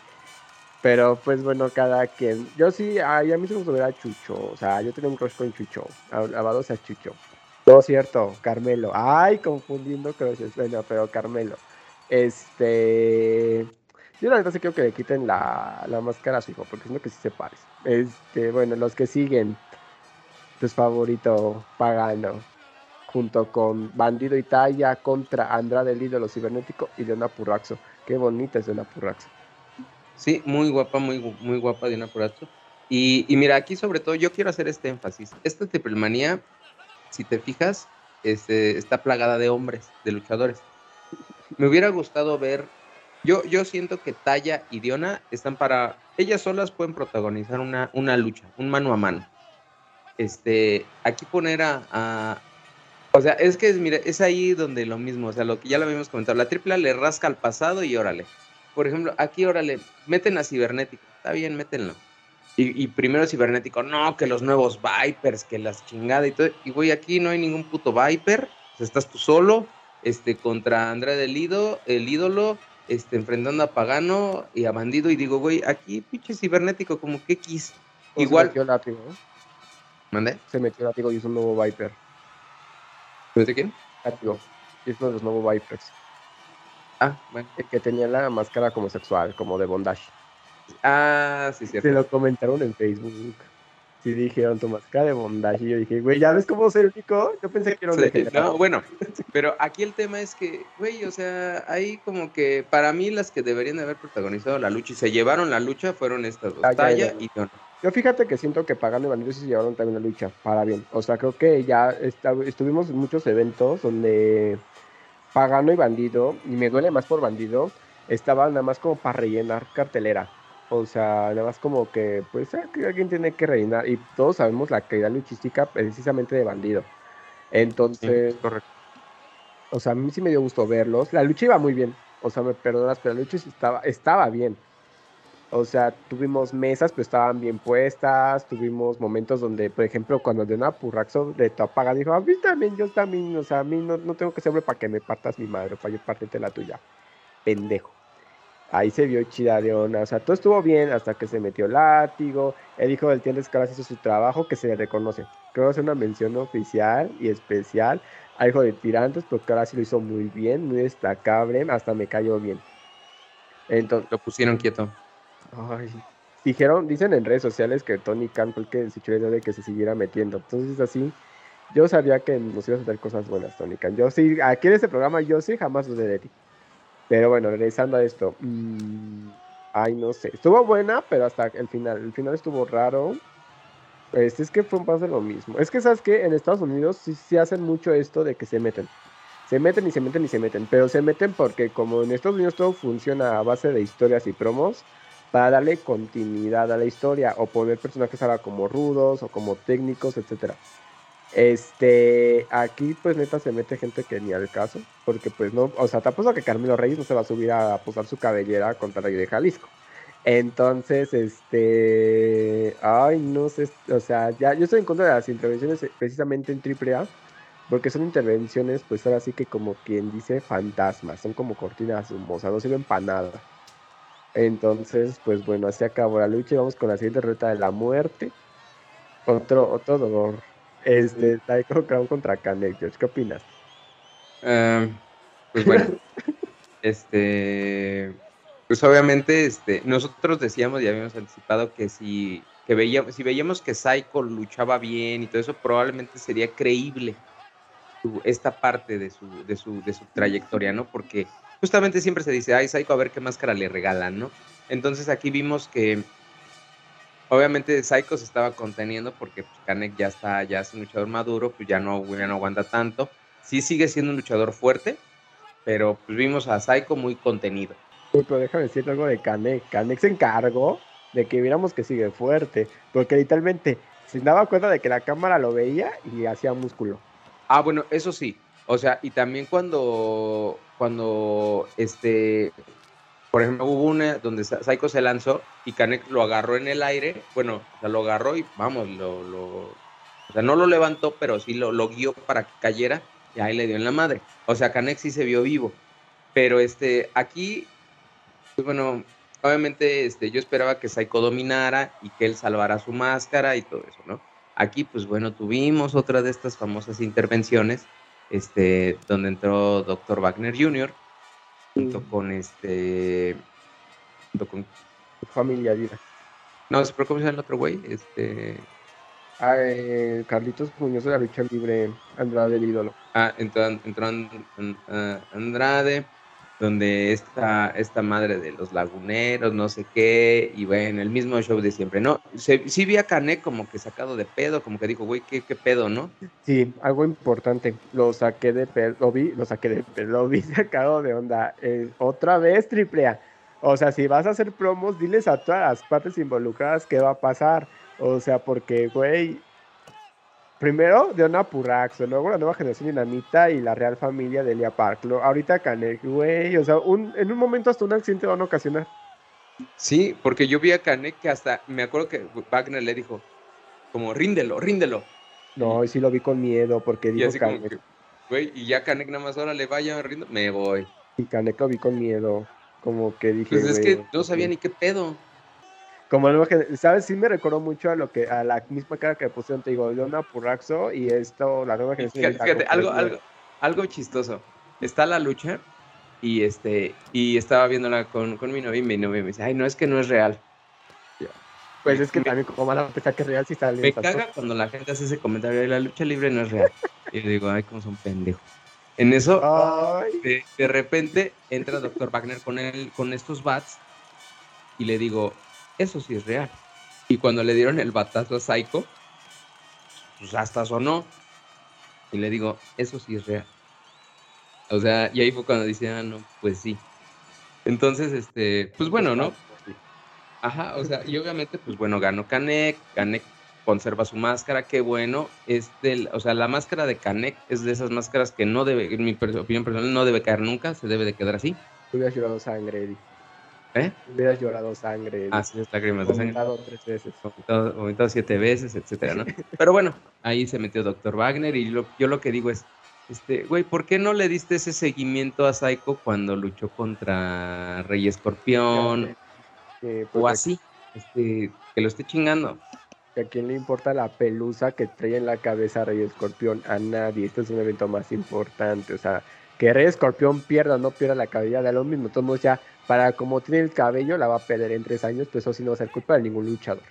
Pero pues bueno, cada quien. Yo sí, ay, a mí se me gusta a Chucho. O sea, yo tenía un crush con Chucho. Alabado sea Chucho. No cierto, Carmelo. Ay, confundiendo crushes. Bueno, pero Carmelo. Este. Yo la verdad sí quiero que le quiten la, máscara a su hijo, porque es lo que sí se parece. Este, bueno, los que siguen, tu favorito pagano, junto con Bandido Italia contra Andrade el ídolo cibernético y Diana Purraxo. Qué bonita es Diana Purraxo. Sí, muy guapa, muy, muy guapa Diana Purraxo. Y, y, mira, aquí sobre todo yo quiero hacer este énfasis. Esta triplemanía, si te fijas, este, está plagada de hombres, de luchadores. Me hubiera gustado ver yo, yo siento que Taya y Diona están para. Ellas solas pueden protagonizar una, una lucha, un mano a mano. Este, aquí poner a, o sea, es que mira, es ahí donde lo mismo, o sea, lo que ya lo habíamos comentado, la tripla le rasca al pasado y órale. Por ejemplo, aquí órale, meten a cibernético, está bien, métenlo. Y, y, primero cibernético, no, que los nuevos Vipers, que las chingadas y todo. Y güey, aquí no hay ningún puto Viper, o sea, estás tú solo, este, contra Andrea del Ido, el ídolo, este, enfrentando a Pagano y a Bandido, y digo, güey, aquí pinche cibernético, como que X. Igual. Se metió látigo, ¿Mandé? Se metió látigo y es un nuevo Viper. ¿De quién? Látigo. Y es uno de los nuevos Vipers. Ah, bueno. El que tenía la máscara como sexual, como de bondage. Ah, sí, cierto. Se lo comentaron en Facebook sí dijeron tu máscara de bondage. Y yo dije, güey, ¿ya ves cómo el único? Yo pensé que era un No, bueno, pero aquí el tema es que, güey, o sea, hay como que para mí las que deberían de haber protagonizado la lucha y se llevaron la lucha fueron estas dos, ah, Talla y. Yo fíjate que siento que Pagano y Bandido sí se llevaron también la lucha, para bien. O sea, creo que ya estuvimos en muchos eventos donde Pagano y Bandido, y me duele más por Bandido, estaban nada más como para rellenar cartelera. O sea, nada más como que, pues, ah, alguien tiene que reinar. Y todos sabemos la calidad luchística precisamente de Bandido. Entonces, correcto. O sea, a mí sí me dio gusto verlos. La lucha iba muy bien. O sea, me perdonas, pero la lucha estaba, estaba bien. O sea, tuvimos mesas, pero estaban bien puestas. Tuvimos momentos donde, por ejemplo, cuando de una Purraxo de Topaga dijo, a mí también, yo también, o sea, a mí no, no tengo que ser para que me partas mi madre, para yo parterte la tuya. Pendejo ahí se vio chida Leona, o sea, todo estuvo bien hasta que se metió látigo, el hijo del Tiendes Caras hizo su trabajo que se le reconoce. Creo que es una mención oficial y especial al hijo de Tirantes, porque ahora sí lo hizo muy bien, muy destacable, hasta me cayó bien. Entonces, lo pusieron quieto. Ay, dijeron, dicen en redes sociales que Tony Khan fue el que se echó de que se siguiera metiendo. Entonces, así, yo sabía que nos ibas a hacer cosas buenas, Tony Khan. Yo sí, aquí en este programa, yo sí jamás dudé de ti. Pero bueno, regresando a esto. Mmm, ay, no sé. Estuvo buena, pero hasta el final. El final estuvo raro. Pues es que fue un paso lo mismo. Es que, ¿sabes que En Estados Unidos sí, sí hacen mucho esto de que se meten. Se meten y se meten y se meten. Pero se meten porque como en Estados Unidos todo funciona a base de historias y promos, para darle continuidad a la historia o poner personajes ahora como rudos o como técnicos, etcétera. Este, aquí pues neta se mete gente que ni al caso, porque pues no, o sea, te apuesto que Carmelo Reyes no se va a subir a posar su cabellera contra el rey de Jalisco. Entonces, este, ay, no sé, o sea, ya yo estoy en contra de las intervenciones eh, precisamente en AAA, porque son intervenciones, pues ahora sí que como quien dice fantasmas, son como cortinas humosas, no sirven para nada. Entonces, pues bueno, así acabó la lucha y vamos con la siguiente ruta de la muerte. Otro, otro dolor. Este, Taiko Crown contra Kanek, George. ¿Qué opinas? Ah, pues bueno, este, pues obviamente, este, nosotros decíamos y habíamos anticipado que si, que veíamos, si veíamos que Psycho luchaba bien y todo eso, probablemente sería creíble esta parte de su, de su, de su trayectoria, ¿no? Porque justamente siempre se dice, ay, Psycho, a ver qué máscara le regalan, ¿no? Entonces aquí vimos que obviamente Psycho se estaba conteniendo porque pues, Kanek ya está, ya es un luchador maduro, pues ya no, ya no aguanta tanto. Sí sigue siendo un luchador fuerte, pero pues vimos a Psycho muy contenido. Uy, pero déjame decirte algo de Kanek. Kanek se encargó de que viéramos que sigue fuerte, porque literalmente se daba cuenta de que la cámara lo veía y hacía músculo. Ah, bueno, eso sí. O sea, y también cuando, cuando, este, por ejemplo, hubo una donde Psycho se lanzó y Kanek lo agarró en el aire, bueno, o sea, lo agarró y vamos, lo, lo o sea, no lo levantó, pero sí lo, lo guió para que cayera y ahí le dio en la madre. O sea, Kanek sí se vio vivo. Pero este, aquí, pues bueno, obviamente este, yo esperaba que Psycho dominara y que él salvara su máscara y todo eso, ¿no? Aquí, pues bueno, tuvimos otra de estas famosas intervenciones este, donde entró Dr. Wagner Jr., junto con este, junto con... Familia Vida. No, pero ¿cómo se llama el otro güey? Este... Ah, eh, Carlitos Muñoz de la lucha libre, Andrade el ídolo. Ah, entró, entró Andrade, donde esta, esta madre de los laguneros, no sé qué, y bueno, el mismo show de siempre, ¿no? sí vi a Canek como que sacado de pedo, como que dijo, güey, ¿qué, ¿qué, pedo, no? Sí, algo importante, lo saqué de pedo, lo vi, lo saqué de pedo, lo vi sacado de onda, eh, otra vez triple A. O sea, si vas a hacer promos, diles a todas las partes involucradas qué va a pasar. O sea, porque, güey, Primero de una Purraxo, luego la nueva generación dinamita y la real familia de Elia Park. ahorita Canek, güey, o sea, en un momento hasta un accidente van a ocasionar. Sí, porque yo vi a Canek que hasta, me acuerdo que Wagner le dijo, como, ríndelo, ríndelo. No, y sí lo vi con miedo, porque dijo Canek. Güey, y ya Canek nada más ahora le vaya rindo, me voy. Y Canek lo vi con miedo, como que dije. Pues es que no sabía ni qué pedo. Como nueva ¿sabes? Sí me recordó mucho a lo que a la misma cara que pusieron, te digo, Leona Purraxo y esto, la nueva generación. Fíjate, algo, algo, algo chistoso. Está la lucha y este y estaba viéndola con, con mi novia y mi novia me dice, ay, no, es que no es real. Pues es que también como van a pensar que es real si está Me caga cuando la gente hace ese comentario de la lucha libre no es real. y yo digo, ay, cómo son pendejos. En eso, de, de, repente entra Dr. Wagner con, él, con estos bats y le digo, eso sí es real. Y cuando le dieron el batazo a Psycho, pues hasta sonó. Y le digo, eso sí es real. O sea, y ahí fue cuando dice, ah, no, pues sí. Entonces, este, pues bueno, ¿no? Ajá, o sea, y obviamente, pues bueno, ganó Kanek, Kanek conserva su máscara, qué bueno. Es del, o sea, la máscara de Kanek es de esas máscaras que no debe, en mi opinión personal, no debe caer nunca, se debe de quedar así. Hubiera llorado sangre, Eddie. ¿Eh? Hubieras llorado sangre. Ah, sí, lágrimas de sangre. tres veces. Vomitado, siete veces, etcétera, ¿no? Pero bueno, ahí se metió Dr. Wagner y yo lo que digo es, este, güey, ¿por qué no le diste ese seguimiento a Psycho cuando luchó contra Rey Escorpión? o pues, así, este, que lo esté chingando. ¿A quién le importa la pelusa que trae en la cabeza Rey Escorpión? A nadie. Este es un evento más importante. O sea, que Rey Escorpión pierda o no pierda la cabeza de lo mismo. Todos ya para como tiene el cabello, la va a perder en tres años, pues eso sí no va a ser culpa de ningún luchador.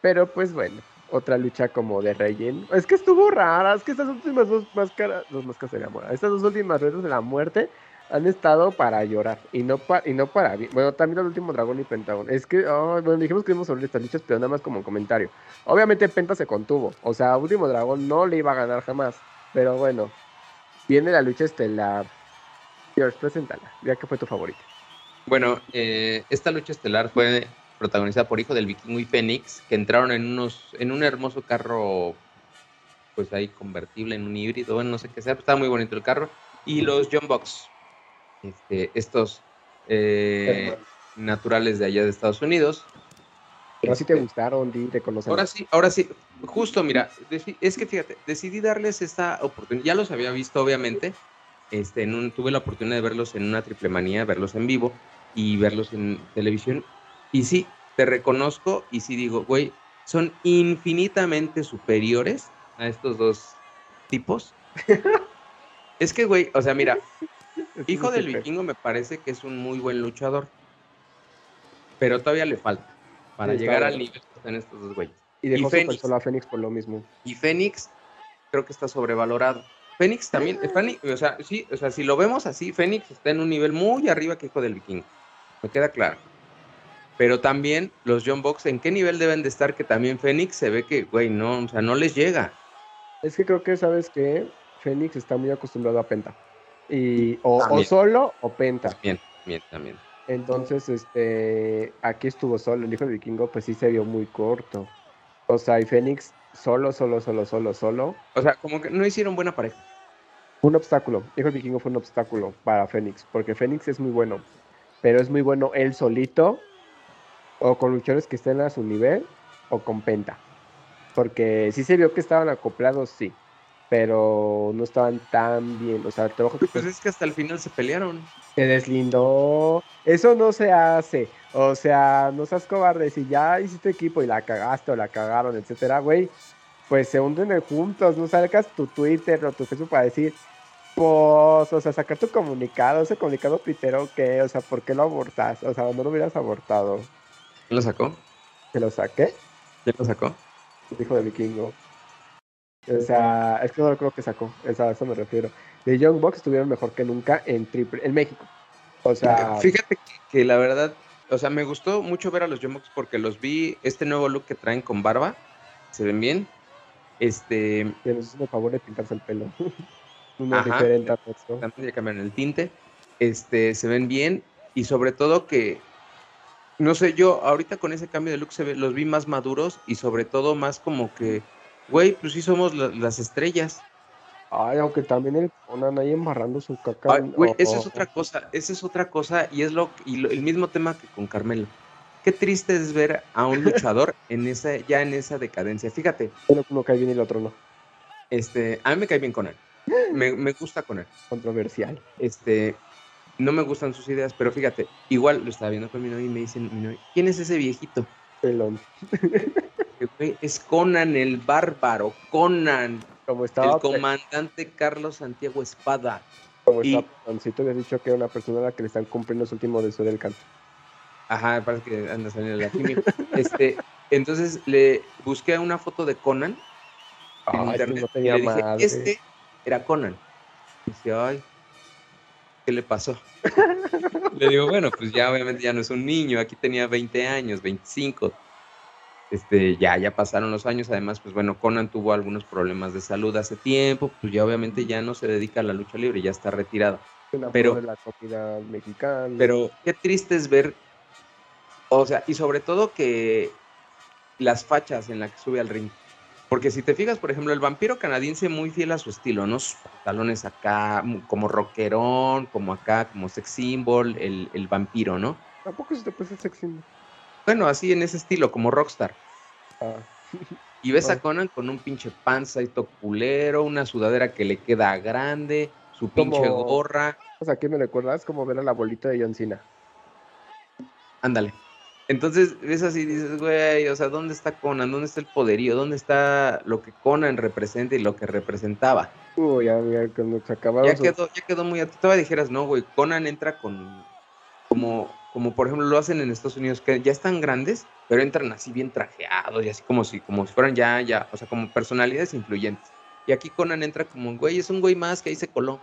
Pero pues bueno, otra lucha como de relleno. Es que estuvo rara, es que estas últimas dos máscaras, dos máscaras de la muerte, estas dos últimas retos de la muerte han estado para llorar y no, para y no para bien. Bueno, también el último dragón y Pentagón. Es que, bueno, dijimos que íbamos sobre estas luchas, pero nada más como comentario. Obviamente Penta se contuvo. O sea, último dragón no le iba a ganar jamás. Pero bueno, viene la lucha estelar. George, preséntala, ya que fue tu favorita. Bueno, eh, esta lucha estelar fue protagonizada por Hijo del Vikingo y Fénix, que entraron en unos, en un hermoso carro, pues ahí convertible en un híbrido, no sé qué sea, estaba muy bonito el carro. Y los John Box, este, estos eh, naturales de allá de Estados Unidos. Ahora sí te gustaron, Di, te conocen. Ahora sí, ahora sí, justo, mira, es que fíjate, decidí darles esta oportunidad, ya los había visto obviamente, este, en un, tuve la oportunidad de verlos en una triple manía, verlos en vivo y verlos en televisión y sí, te reconozco y sí digo, güey, son infinitamente superiores a estos dos tipos. es que, güey, o sea, mira, Hijo del Vikingo me parece que es un muy buen luchador, pero todavía le falta para llegar al nivel que están estos dos güeyes. Y dejó y solo a Fénix por lo mismo. Y Fénix creo que está sobrevalorado. Fénix también, o sea, sí, o sea, si lo vemos así, Fénix está en un nivel muy arriba que Hijo del Vikingo. Me queda claro. Pero también los John Box, ¿en qué nivel deben de estar? Que también Fénix se ve que, güey, no, o sea, no les llega. Es que creo que, ¿sabes que Fénix está muy acostumbrado a Penta. Y, o, solo o Penta. Bien, bien, también. Entonces, este, aquí estuvo solo. El hijo de vikingo, pues sí se vio muy corto. O sea, y Fénix solo, solo, solo, solo, solo. O sea, como que no hicieron buena pareja. Un obstáculo. Hijo de vikingo fue un obstáculo para Fénix, porque Fénix es muy bueno. Pero es muy bueno él solito o con luchadores que estén a su nivel o con Penta. Porque sí se vio que estaban acoplados, sí, pero no estaban tan bien. O sea, trabajo que. Pues es que hasta el final se pelearon. Se deslindó. Eso no se hace. O sea, no seas cobarde. Si ya hiciste equipo y la cagaste o la cagaron, etcétera, güey, pues se hunden juntos. No salgas tu Twitter o tu Facebook para decir, pues, o sea, sacar tu comunicado, ese comunicado pitero que, o sea, ¿por qué lo abortas? O sea, no lo hubieras abortado. ¿Quién lo sacó? ¿Que lo saqué? ¿Quién lo sacó? El hijo de Vikingo. O sea, es que no lo creo que sacó. a eso me refiero. The Young Bucks estuvieron mejor que nunca en triple, en México. O sea. Fíjate que, la verdad, o sea, me gustó mucho ver a los Young Bucks porque los vi, este nuevo look que traen con barba, se ven bien. Este. Tienes un favor de pintarse el pelo. Uno diferente También ya cambiaron el tinte. Este, se ven bien. Y sobre todo que no sé, yo ahorita con ese cambio de look se ve, los vi más maduros y sobre todo más como que, güey, pues sí somos las estrellas. Ay, aunque también el ponen ahí embarrando su caca. güey, esa es otra cosa, esa es otra cosa y es lo, y el mismo tema que con Carmelo. Qué triste es ver a un luchador en esa, ya en esa decadencia. Fíjate. Uno, uno cae bien y el otro no. Este, a mí me cae bien con él. Me, me gusta con él. Controversial. Este, no me gustan sus ideas, pero fíjate, igual lo estaba viendo con mi novia y me dicen, ¿quién es ese viejito? Pelón. es Conan el bárbaro, Conan. Como estaba, el comandante Carlos Santiago Espada. Como y, estaba, si te habías dicho que era una persona a la que le están cumpliendo su último deseo del canto. Ajá, parece que anda saliendo la quimio. este, entonces le busqué una foto de Conan en internet y le dije, este era Conan. Y dice, ay, ¿qué le pasó? le digo, bueno, pues ya obviamente ya no es un niño, aquí tenía 20 años, 25. Este, ya, ya pasaron los años, además, pues bueno, Conan tuvo algunos problemas de salud hace tiempo, pues ya obviamente ya no se dedica a la lucha libre, ya está retirado. Pero, la mexicana. pero qué triste es ver, o sea, y sobre todo que las fachas en las que sube al ring, porque si te fijas, por ejemplo, el vampiro canadiense muy fiel a su estilo, ¿no? Sus pantalones acá, como rockerón, como acá, como sex symbol, el, el vampiro, ¿no? Tampoco se te puede sex symbol. Bueno, así en ese estilo, como rockstar. Ah. Y ves a. Conan con un pinche panza y culero, una sudadera que le queda grande, su pinche gorra. O sea, ¿qué me recuerdas? Como ver a la bolita de John Cena. Ándale. Entonces ves así y dices, güey, o sea, ¿dónde está Conan? ¿Dónde está el poderío? ¿Dónde está lo que Conan representa y lo que representaba? Uy, ya, ya, cuando se acabaron. Ya, quedó, ya quedó muy. Tú todavía dijeras, no, güey, Conan entra con. Como, como por ejemplo lo hacen en Estados Unidos, que ya están grandes, pero entran así bien trajeados y así como si, como si fueran ya, ya, o sea, como personalidades influyentes. Y aquí Conan entra como, güey, es un güey más que ahí se coló.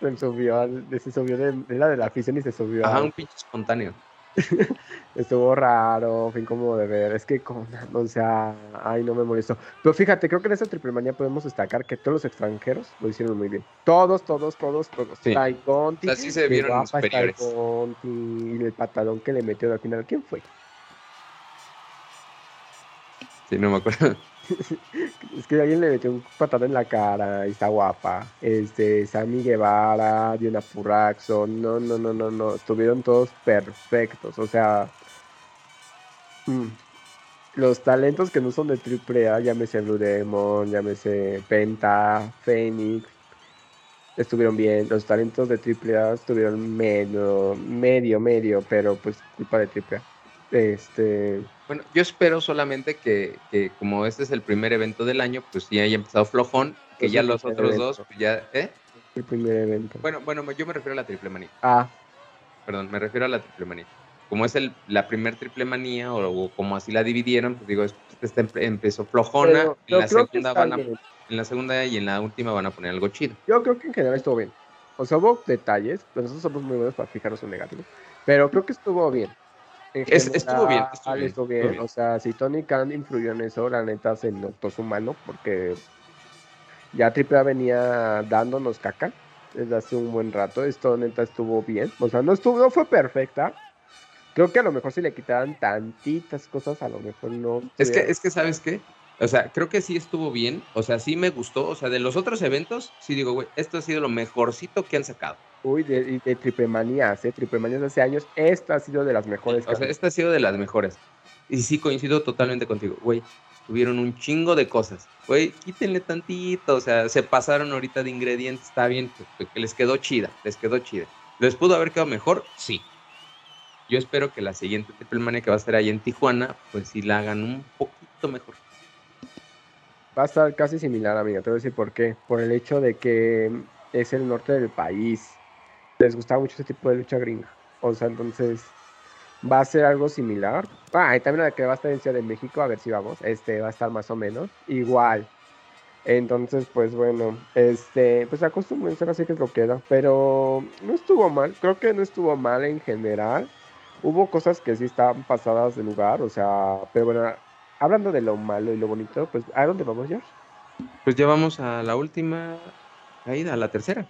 Se subió, se subió de, era de la afición y se subió. Ajá, un pinche espontáneo. Estuvo raro, fue incómodo de ver. Es que, con, o sea, ay, no me molestó. Pero fíjate, creo que en esta triple manía podemos destacar que todos los extranjeros lo hicieron muy bien. Todos, todos, todos, todos. Sí. Tai Conti, O sea, sí se vieron superiores. Conti, y el patadón que le metió al final. ¿Quién fue? Sí, no me acuerdo. Es que alguien le metió un patadón en la cara y está guapa. Este, Sammy Guevara, Diona Purraxo. No, no, no, no, no. Estuvieron todos perfectos. O sea, mm, los talentos que no son de AAA, llámese Blue Demon, llámese Penta, Phoenix, estuvieron bien. Los talentos de AAA estuvieron medio, medio, medio, pero pues culpa de AAA. Este, Bueno, yo espero solamente que, que como este es el primer evento del año, pues sí haya empezado flojón, que Es ya los otros evento. dos, pues ya, ¿eh? el primer evento. Bueno, bueno, yo me refiero a la triple manía. Ah, Perdón, me refiero a la triple manía. Como es el, la primer triple manía, o, o como así la dividieron, pues digo, es- esta empe- empezó flojona, pero- en la segunda van a, en la segunda y en la última van a poner algo chido. Yo creo que en general estuvo bien. O sea, hubo detalles, nosotros somos muy buenos para fijarnos en negativo. Pero creo que estuvo bien. Es- estuvo bien, estuvo bien, estuvo bien. O sea, si Tony Khan influyó en eso, la neta se notó su mano, porque ya AAA venía dándonos caca desde hace un buen rato. Esto neta estuvo bien. O sea, no estuvo, no fue perfecta. Creo que a lo mejor si le quitaran tantitas cosas, a lo mejor no. Es que, es que, ¿sabes qué? O sea, creo que sí estuvo bien, o sea, sí me gustó, o sea, de los otros eventos, sí digo, güey, esto ha sido lo mejorcito que han sacado. Uy, de, de triple manías, ¿eh? Triple manías de hace años. Esta ha sido de las mejores. O sea, esta ha sido de las mejores. Y sí coincido totalmente contigo, güey. Tuvieron un chingo de cosas. Güey, quítenle tantito. O sea, se pasaron ahorita de ingredientes. Está bien, les quedó chida. Les quedó chida. ¿Les pudo haber quedado mejor? Sí. Yo espero que la siguiente Triple Mania que va a ser ahí en Tijuana, pues sí la hagan un poquito mejor. Va a estar casi similar, amiga. Te voy a decir por qué. Por el hecho de que es el norte del país. Les gusta mucho ese tipo de lucha gringa. O sea, entonces va a ser algo similar. Ah, y también la que va a estar en Ciudad de México, a ver si vamos. Este va a estar más o menos igual. Entonces, pues bueno, este, pues acostúmbrense, así que es lo que era. Pero no estuvo mal, creo que no estuvo mal en general. Hubo cosas que sí estaban pasadas de lugar, o sea, pero bueno, hablando de lo malo y lo bonito, pues ¿a dónde vamos, George? Pues ya vamos a la última caída, a la tercera.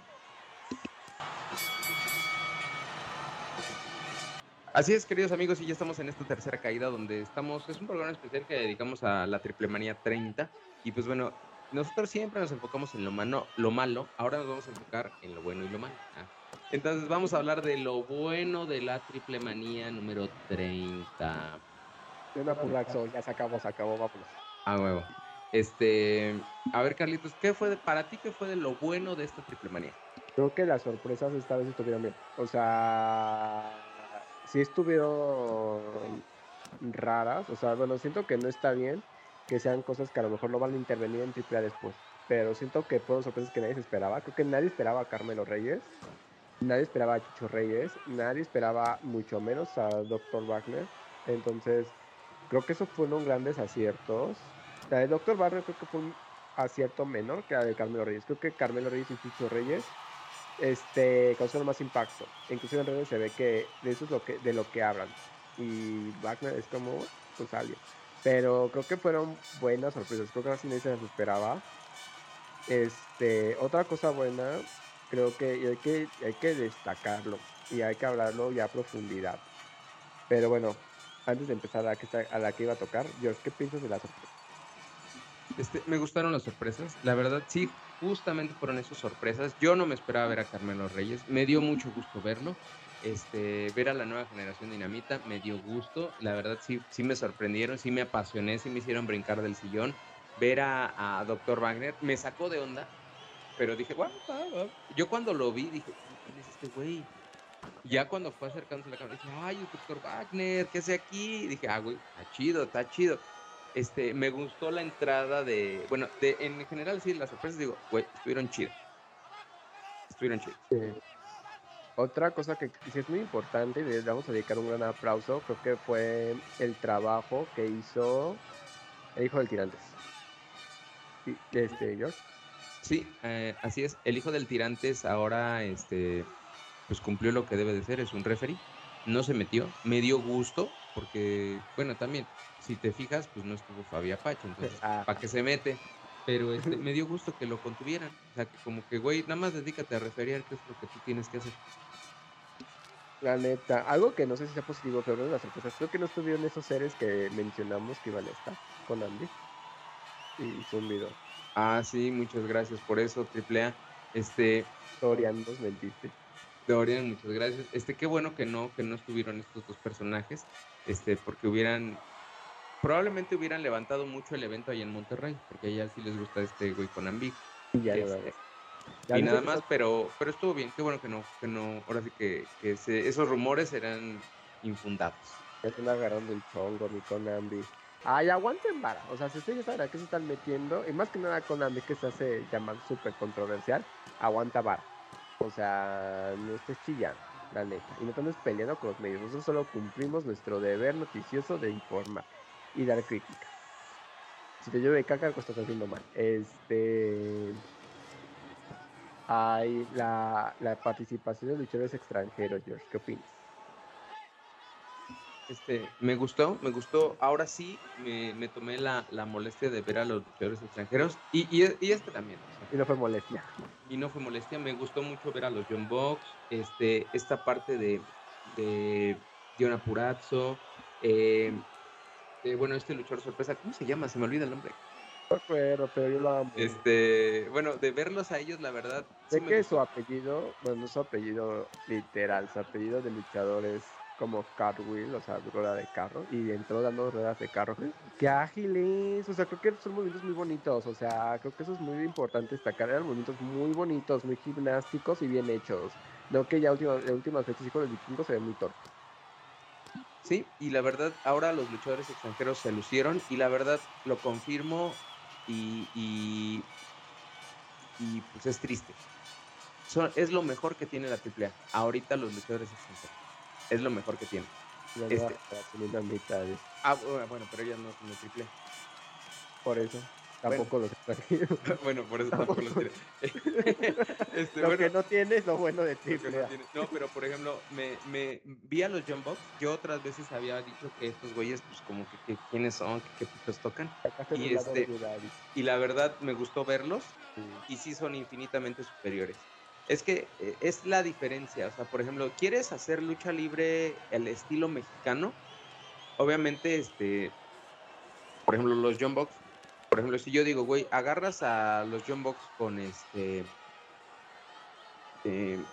Así es, queridos amigos, y ya estamos en esta tercera caída donde estamos, es un programa especial que dedicamos a la Triple Manía 30 y pues bueno, nosotros siempre nos enfocamos en lo, mano, lo malo, ahora nos vamos a enfocar en lo bueno y lo malo. Ah, Entonces vamos a hablar de lo bueno de la Triple Manía número 30. De una Purraxo, ya se acabó, se acabó, vámonos. A huevo. Este, a ver, Carlitos, ¿qué fue de, para ti qué fue de lo bueno de esta Triple Manía? Creo que las sorpresas esta vez estuvieron bien. O sea, sí estuvieron raras. O sea, bueno, siento que no está bien que sean cosas que a lo mejor no van a intervenir en AAA después. Pero siento que fueron sorpresas que nadie se esperaba. Creo que nadie esperaba a Carmelo Reyes. Nadie esperaba a Chicho Reyes. Nadie esperaba mucho menos a Dr. Wagner. Entonces, creo que esos fueron grandes aciertos. La de Dr. Wagner creo que fue un acierto menor que la de Carmelo Reyes. Creo que Carmelo Reyes y Chicho Reyes este, causaron más impacto. Inclusive en redes se ve que de eso es de lo que hablan. Y Wagner es como, pues alguien. Pero creo que fueron buenas sorpresas. Creo que así nadie se las esperaba. Este, otra cosa buena, creo que hay que, hay que destacarlo. Y hay que hablarlo ya a profundidad. Pero bueno, antes de empezar a que, a la que iba a tocar, George, ¿qué piensas de la sorpresa? Este, me gustaron las sorpresas. La verdad, sí, justamente fueron esas sorpresas. Yo no me esperaba ver a Carmelo Reyes. Me dio mucho gusto verlo. Este, ver a la nueva generación Dinamita me dio gusto. La verdad, sí, sí me sorprendieron, sí me apasioné, sí me hicieron brincar del sillón. Ver a, a Dr. Wagner me sacó de onda, pero dije, va, va". yo cuando lo vi dije, ¿quién es este güey? Ya cuando fue acercándose a la cámara, dije, ay, es Dr. Wagner, ¿qué hace aquí? dije, ah, güey, está chido, está chido. Este, me gustó la entrada de, bueno, de, en general sí, las sorpresas, digo, güey, estuvieron chidas. Estuvieron chidas. Sí. Otra cosa que sí es muy importante y le vamos a dedicar un gran aplauso, creo que fue el trabajo que hizo el hijo del tirantes. Y, Este, George. Sí, eh, así es. El hijo del Tirantes ahora, este, pues cumplió lo que debe de ser, es un referee. No se metió, me dio gusto, porque, bueno, también, si te fijas, pues no estuvo Fabi Apache, entonces, Ah. ¿para qué se mete? Pero este, me dio gusto que lo contuvieran. O sea, que como que, güey, nada más dedícate a referir qué es lo que tú tienes que hacer. La neta, algo que no sé si sea positivo, pero una de las sorpresas, creo que no estuvieron esos seres que mencionamos que iban a estar con Andy y Zumbido. Ah, sí, muchas gracias por eso, Triple A. Este, Dorian nos mentiste. Dorian, muchas gracias. Este, qué bueno que no, que no estuvieron estos dos personajes, este, porque hubieran, probablemente hubieran levantado mucho el evento allá en Monterrey, porque allá sí les gusta este güey con Ambi. Y ya, Este. Ya y nada más, pero, pero estuvo bien, qué bueno que no, que no, ahora sí que, que se- esos rumores eran infundados. Ya están agarrando el chongo, mi Konami. Ay, aguanten vara. O sea, si ustedes saben a qué se están metiendo, y más que nada Konami, que se hace llamar súper controversial, aguanta vara. O sea, no estés chillando, la neta. Y no andes peleando con los medios. Nosotros solo cumplimos nuestro deber noticioso de informar y dar crítica. Si te llueve caca, pues estás haciendo mal. Este. Hay la, la participación de luchadores extranjeros, George. ¿Qué opinas? Este, me gustó, me gustó. Ahora sí me, me tomé la, la molestia de ver a los luchadores extranjeros y, y, y este también. o sea, Y no fue molestia. y no fue molestia. Me gustó mucho ver a los John Box, este, esta parte de, de Diona Purazzo, eh, eh, bueno, este luchador sorpresa, ¿cómo se llama? Se me olvida el nombre. No pero yo lo amo. Este, bueno, de verlos a ellos, la verdad. sí sé me que su apellido, bueno, no su apellido literal, su apellido de luchador es como Cartwheel, o sea, rueda de carro, y entró dando ruedas de carro. ¡Qué ágiles! O sea, creo que son movimientos muy bonitos, o sea, creo que eso es muy importante destacar. Eran movimientos muy bonitos, muy gimnásticos y bien hechos. No que ya última, en últimas fechas, hijo del vikingo, se ve muy torpe. Sí, y la verdad, ahora los luchadores extranjeros se lucieron y la verdad lo confirmo y, y, y, pues es triste. Son- es lo mejor que tiene la AAA. Ahorita los luchadores extranjeros. Es lo mejor que tiene. Este- la mitad de- Ah, bu- bueno, pero ellas no son de AAA. Por eso, tampoco los extranjeros. bueno, por eso tampoco los tiene. este, lo bueno, que no tiene es lo bueno de Lo que triple no tiene- pero por ejemplo, me, me vi a los John Box. Yo otras veces había dicho que estos güeyes, pues como que, que quiénes son, que qué pitos tocan. Y este-. Y la verdad me gustó verlos Sí. y sí son infinitamente superiores. Es que eh, es la diferencia. O sea, por ejemplo, ¿quieres hacer lucha libre el estilo mexicano? Obviamente, este, por ejemplo, los John Box. Por ejemplo, si yo digo, güey, agarras a los John Box con este. eh,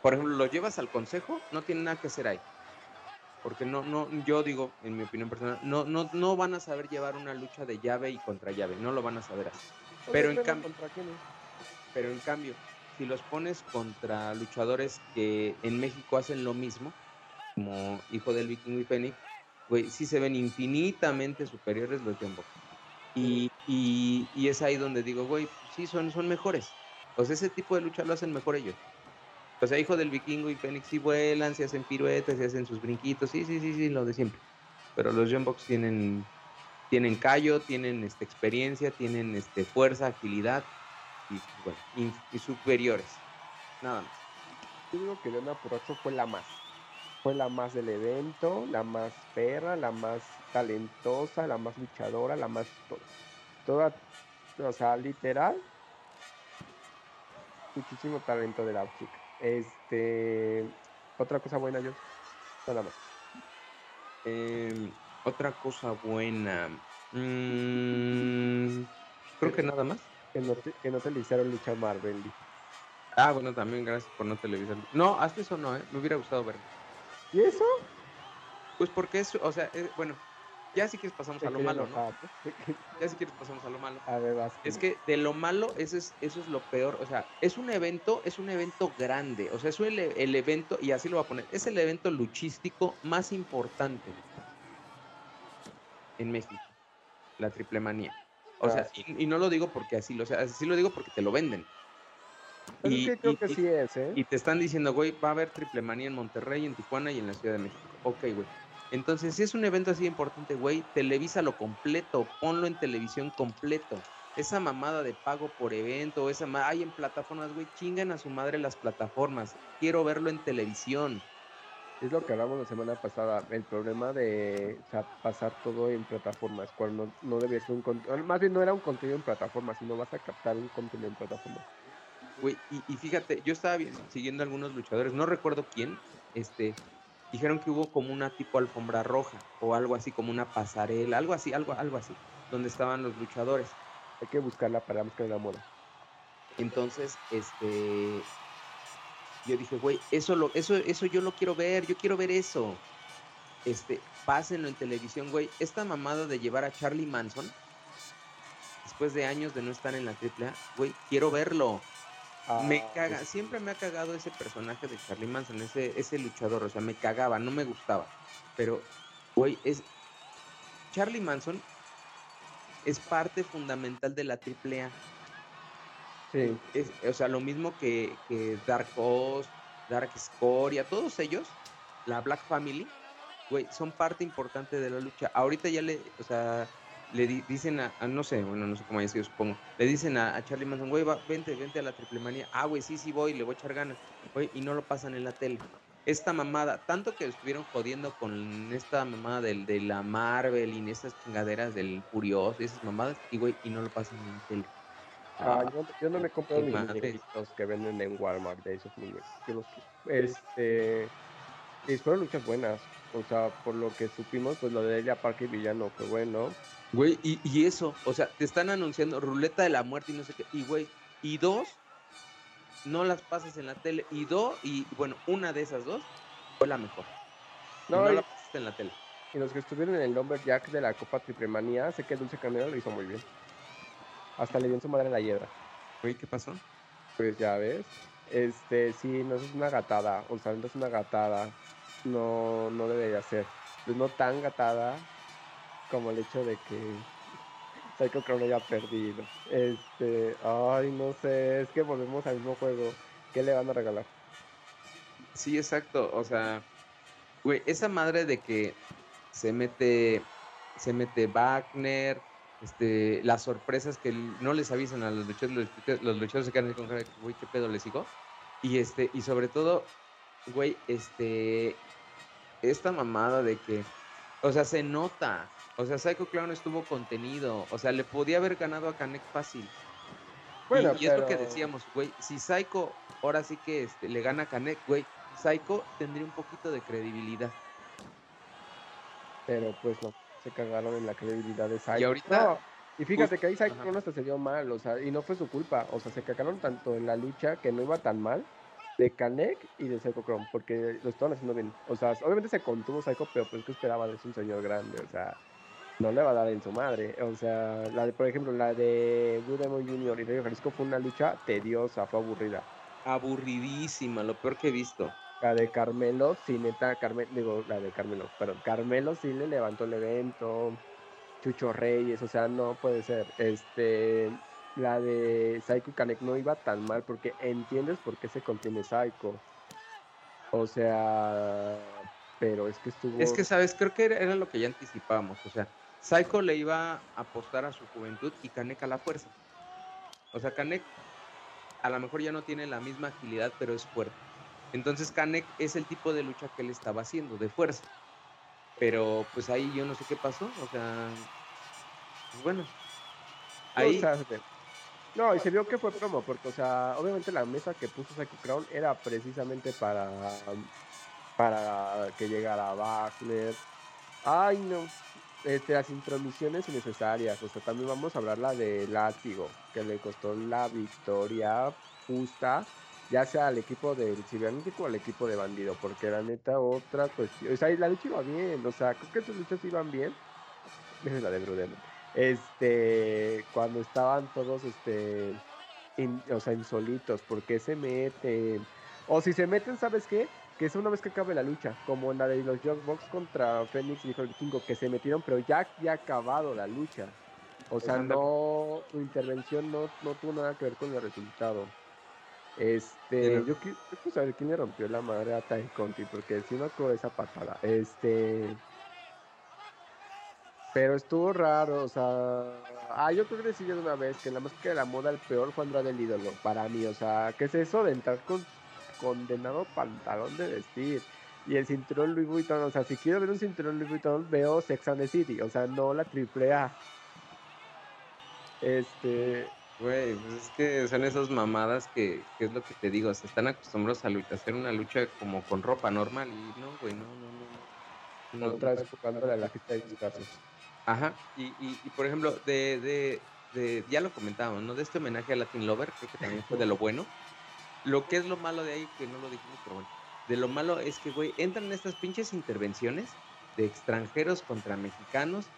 por ejemplo, los llevas al consejo, no tienen nada que hacer ahí. Porque no, no, yo digo, en mi opinión personal, no, no, no van a saber llevar una lucha de llave y contra llave, no lo van a saber así. Pero en cambio-. Pero en cambio, si los pones contra luchadores que en México hacen lo mismo, como Hijo del Vikingo y Fénix, güey, sí se ven infinitamente superiores los Box. Y, y, y es ahí donde digo, güey, pues sí, son, son mejores. Sea, ese tipo de lucha lo hacen mejor ellos. O sea, Hijo del Vikingo y Fénix sí vuelan, se hacen piruetas, se hacen sus brinquitos, sí, sí, sí, sí, lo de siempre. Pero los John Box tienen, tienen callo, tienen este, experiencia, tienen este, fuerza, agilidad y, bueno, in- y superiores. Nada más. Yo digo que Leona Purazo fue la más. Fue la más del evento, la más perra, la más talentosa, la más luchadora, la más. Toda, o sea, literal, muchísimo talento de la chica. Este, otra cosa buena, yo. Nada más. Em, otra cosa buena. Mm, creo que nada más. Que no, te, que no te le hicieron lucha Marvel. Ah, bueno, también gracias por no televisar. No, hasta eso no, ¿eh? Me hubiera gustado verlo. ¿Y eso? Pues porque es, o sea, es- bueno, ya si quieres pasamos a lo malo, ¿no? Ya si quieres pasamos a lo malo. A ver, vas. Es que de lo malo, eso es, eso es lo peor. O sea, es un evento, es un evento grande. O sea, es el, el evento, y así lo voy a poner, es el evento luchístico más importante en México. La triple manía. O sea, y, y no lo digo porque así lo, o sea, así lo digo porque te lo venden. Y, es que creo y- que sí es, ¿eh? y te están diciendo, güey, va a haber triple manía en Monterrey, en Tijuana y en la Ciudad de México. Ok, güey. Entonces, si es un evento así importante, güey, televísalo completo, ponlo en televisión completo. esa mamada de pago por evento, esa hay en plataformas, güey, chingan a su madre las plataformas. Quiero verlo en televisión. Es lo que hablamos la semana pasada, el problema de o sea, pasar todo en plataformas, cuando no, no debía ser un contenido, más bien no era un contenido en plataformas, sino vas a captar un contenido en plataformas. Güey, y, y fíjate, yo estaba vi- siguiendo a algunos luchadores, no recuerdo quién, este, dijeron que hubo como una tipo alfombra roja o algo así, como una pasarela, algo así, algo, algo así, donde estaban los luchadores. Hay que buscarla para buscar la moda. Entonces, este, yo dije, güey, eso lo, eso, eso yo lo quiero ver, yo quiero ver eso. Este, pásenlo en televisión, güey. Esta mamada de llevar a Charlie Manson, después de años de no estar en la AAA, güey, quiero verlo. me Ah, caga, pues, siempre me ha cagado ese personaje de Charlie Manson, ese, ese luchador, o sea, me cagaba, no me gustaba. Pero, güey, es. Charlie Manson es parte fundamental de la AAA. Sí, Es, o sea, lo mismo que, que Dark Horse, Dark Scoria, todos ellos, la Black Family, güey, son parte importante de la lucha. Ahorita ya le, o sea, le di- dicen a, no sé, bueno, no sé cómo haya sido, supongo, le dicen a, a Charlie Manson, güey, va, vente, vente a la triple manía. Ah, güey, sí, sí voy, le voy a echar ganas, güey, y no lo pasan en la tele. Esta mamada, tanto que estuvieron jodiendo con esta mamada del, de la Marvel y en esas chingaderas del Furioso y esas mamadas, y güey, y no lo pasan en la tele. Ah, yo, yo no me he comprado mis muñequitos que venden en Walmart de esos quiero. Este, y fueron luchas buenas, o sea, por lo que supimos, pues lo de Elia Parque y Villano fue bueno. Güey, y, y eso, o sea, te están anunciando ruleta de la muerte y no sé qué. Y güey, y dos, no las pasas en la tele. Y dos, y bueno, una de esas dos fue la mejor. No, No, y- la pasaste en la tele. Y los que estuvieron en el Lumberjack de la Copa Triplemanía, sé que Dulce Canelo lo hizo muy bien. Hasta le dio en su madre en la hiedra. Güey, ¿qué pasó? Pues ya ves. Este, sí, no es una gatada. O sea, no es una gatada. No, no debería ser. Pues no tan gatada como el hecho de que Psycho Crown haya perdido. Este, ay, no sé. Es que volvemos al mismo juego. ¿Qué le van a regalar? Sí, exacto. O sea, güey, esa madre de que se mete, se mete Wagner, este, las sorpresas que no les avisan a los luchadores, los luchadores, se quedan con cara de que, güey, ¿qué pedo les sigo? Y este, y sobre todo, güey, este, esta mamada de que, o sea, se nota, o sea, Psycho Clown estuvo contenido, o sea, le podía haber ganado a Canek fácil. Bueno, y, y es lo que pero- decíamos, güey, si Psycho ahora sí que este, le gana a Canek, güey, Psycho tendría un poquito de credibilidad. Pero pues no, se cagaron en la credibilidad de Psycho. Y ahorita, No, y fíjate que ahí Psycho ajá. Hasta se dio mal, o sea, y no fue su culpa. O sea, se cagaron tanto en la lucha que no iba tan mal de Kanek y de Psycho Crown, porque lo estaban haciendo bien. O sea, obviamente se contuvo Psycho, pero pues que esperaba, es un señor grande, o sea, no le va a dar en su madre. O sea, la de, por ejemplo, la de Blue Demon Jr. y Rayo Jalisco fue una lucha tediosa, fue aburrida. aburridísima, lo peor que he visto. La de Carmelo, sí, neta, Carmelo, digo, la de Carmelo, perdón, Carmelo sí le levantó el evento, Chucho Reyes, o sea, no puede ser. Este, la de Psycho y Kanek no iba tan mal porque entiendes por qué se contiene Psycho. O sea, pero es que estuvo. Es que, ¿sabes? Creo que era, era lo que ya anticipábamos. O sea, Psycho le iba a apostar a su juventud y Kanek a la fuerza. O sea, Kanek a lo mejor ya no tiene la misma agilidad, pero es fuerte. Entonces Kanek es el tipo de lucha que él estaba haciendo, de fuerza. Pero pues ahí yo no sé qué pasó. O sea, pues bueno. Ahí, no, y se vio que fue promo, porque, o sea, obviamente la mesa que puso Psycho Crown era precisamente para, para que llegara Wagner. Ay, no. Este, las intromisiones innecesarias. O sea, también vamos a hablar la de Látigo, que le costó la victoria justa, ya sea al equipo del cibernético o al equipo de bandido, porque la neta, otra cuestión. O sea, la lucha iba bien. O sea, creo que sus luchas iban bien. Es la de Brudemo. Este, cuando estaban todos, este, in- o sea, insolitos, ¿por qué se meten? O si se meten, ¿sabes qué? Que es una vez que acabe la lucha, como en la de los Bucks contra Fénix y Hijo del Vikingo, que se metieron, pero ya ya ha acabado la lucha. O sea, no, su intervención no, no tuvo nada que ver con el resultado. Este, yo, yo quiero saber quién le rompió la madre a Tai Conti, porque si no acuerdo de esa patada. Este, Pero estuvo raro, o sea. Ah, yo creo que decidí de una vez que la música de la moda el peor fue Andrade el ídolo, para mí. O sea, ¿qué es eso de entrar con condenado pantalón de vestir? Y el cinturón Louis Vuitton, o sea, si quiero ver un cinturón Louis Vuitton, veo Sex and the City, o sea, no la triple A. Este. Güey, pues es que son esas mamadas que, que, es lo que te digo, se están acostumbrados a, luchar, a hacer una lucha como con ropa normal y no, güey, no, no, no. no. Otra vez enfocándole a la fiesta de casos. Ajá, y, y, y, por ejemplo, de, de, de, ya lo comentábamos, ¿no? De este homenaje a Latin Lover, creo que también fue de lo bueno. Lo que es lo malo de ahí, que no lo dijimos, pero bueno, de lo malo es que, güey, entran estas pinches intervenciones de extranjeros contra mexicanos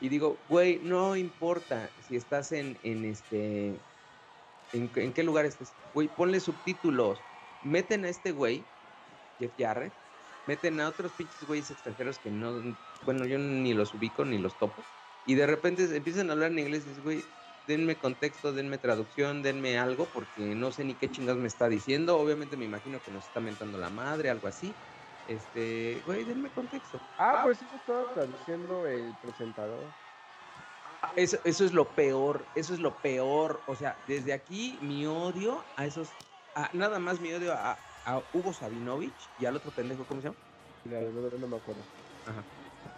y digo, güey, no importa si estás en, en este. En, en, qué lugar estés. Güey, ponle subtítulos. Meten a este güey, Jeff Jarrett. Meten a otros pinches güeyes extranjeros que no. Bueno, yo ni los ubico ni los topo. Y de repente empiezan a hablar en inglés y dices, güey, denme contexto, denme traducción, denme algo, porque no sé ni qué chingas me está diciendo. Obviamente me imagino que nos está mentando la madre, algo así. Este, güey, denme contexto. Ah, pues eso estaba traduciendo el presentador. Eso, eso es lo peor, eso es lo peor. O sea, desde aquí mi odio a esos, a, nada más mi odio a, a Hugo Sabinovich y al otro pendejo, ¿cómo se llama? No, me acuerdo. Ajá.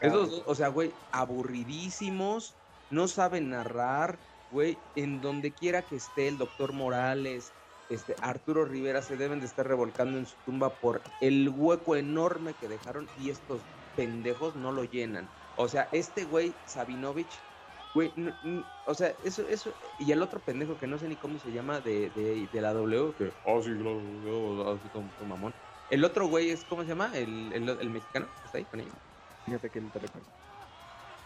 Esos dos, o sea, güey, aburridísimos, no saben narrar, güey, en donde quiera que esté el doctor Morales, este, Arturo Rivera se deben de estar revolcando en su tumba por el hueco enorme que dejaron y estos pendejos no lo llenan. O sea, este güey, Sabinovich, güey, o sea, eso, eso, y el otro pendejo que no sé ni cómo se llama de, de, la W, que, oh, sí, así como, mamón. El otro güey es, ¿cómo se llama? El, el, mexicano, ¿está ahí con ellos? Fíjate que no te recuerdo.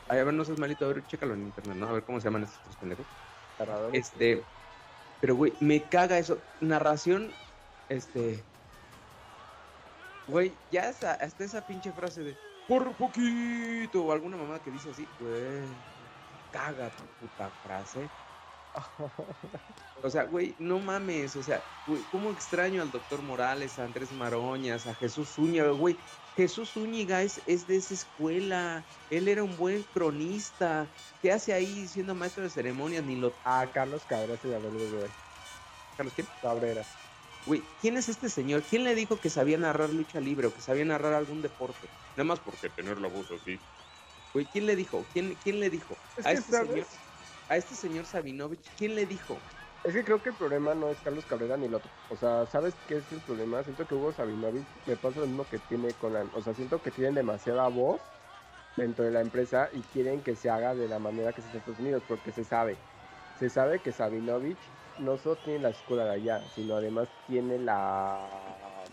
a ver, no seas malito, a ver, chécalo en internet, ¿no? A ver cómo se llaman estos pendejos. Este, pero, güey, me caga eso. Narración, este. Güey, ya hasta, hasta esa pinche frase de por poquito o alguna mamá que dice así, güey, caga tu puta frase. o sea, güey, no mames, o sea, güey, ¿cómo extraño al doctor Morales, a Andrés Maroñas, a Jesús Zúñiga, güey? Jesús Zúñiga es, es de esa escuela, él era un buen cronista, ¿qué hace ahí siendo maestro de ceremonias? Ni lo... Ah, Carlos Cabrera se llama güey. ¿Carlos quién? Cabrera. Güey, ¿quién es este señor? ¿Quién le dijo que sabía narrar lucha libre o que sabía narrar algún deporte? Nada más porque tener la voz así. Güey, ¿quién le dijo? ¿Quién, quién le dijo? a, este señor, a este señor Sabinovich, ¿quién le dijo? Es que creo que el problema no es Carlos Cabrera ni el otro. O sea, ¿sabes qué es el problema? Siento que Hugo Sabinovich me pasa lo mismo que tiene con la... O sea, siento que tienen demasiada voz dentro de la empresa y quieren que se haga de la manera que se hace Estados Unidos, porque se sabe. Se sabe que Sabinovich no solo tiene la escuela de allá, sino además tiene la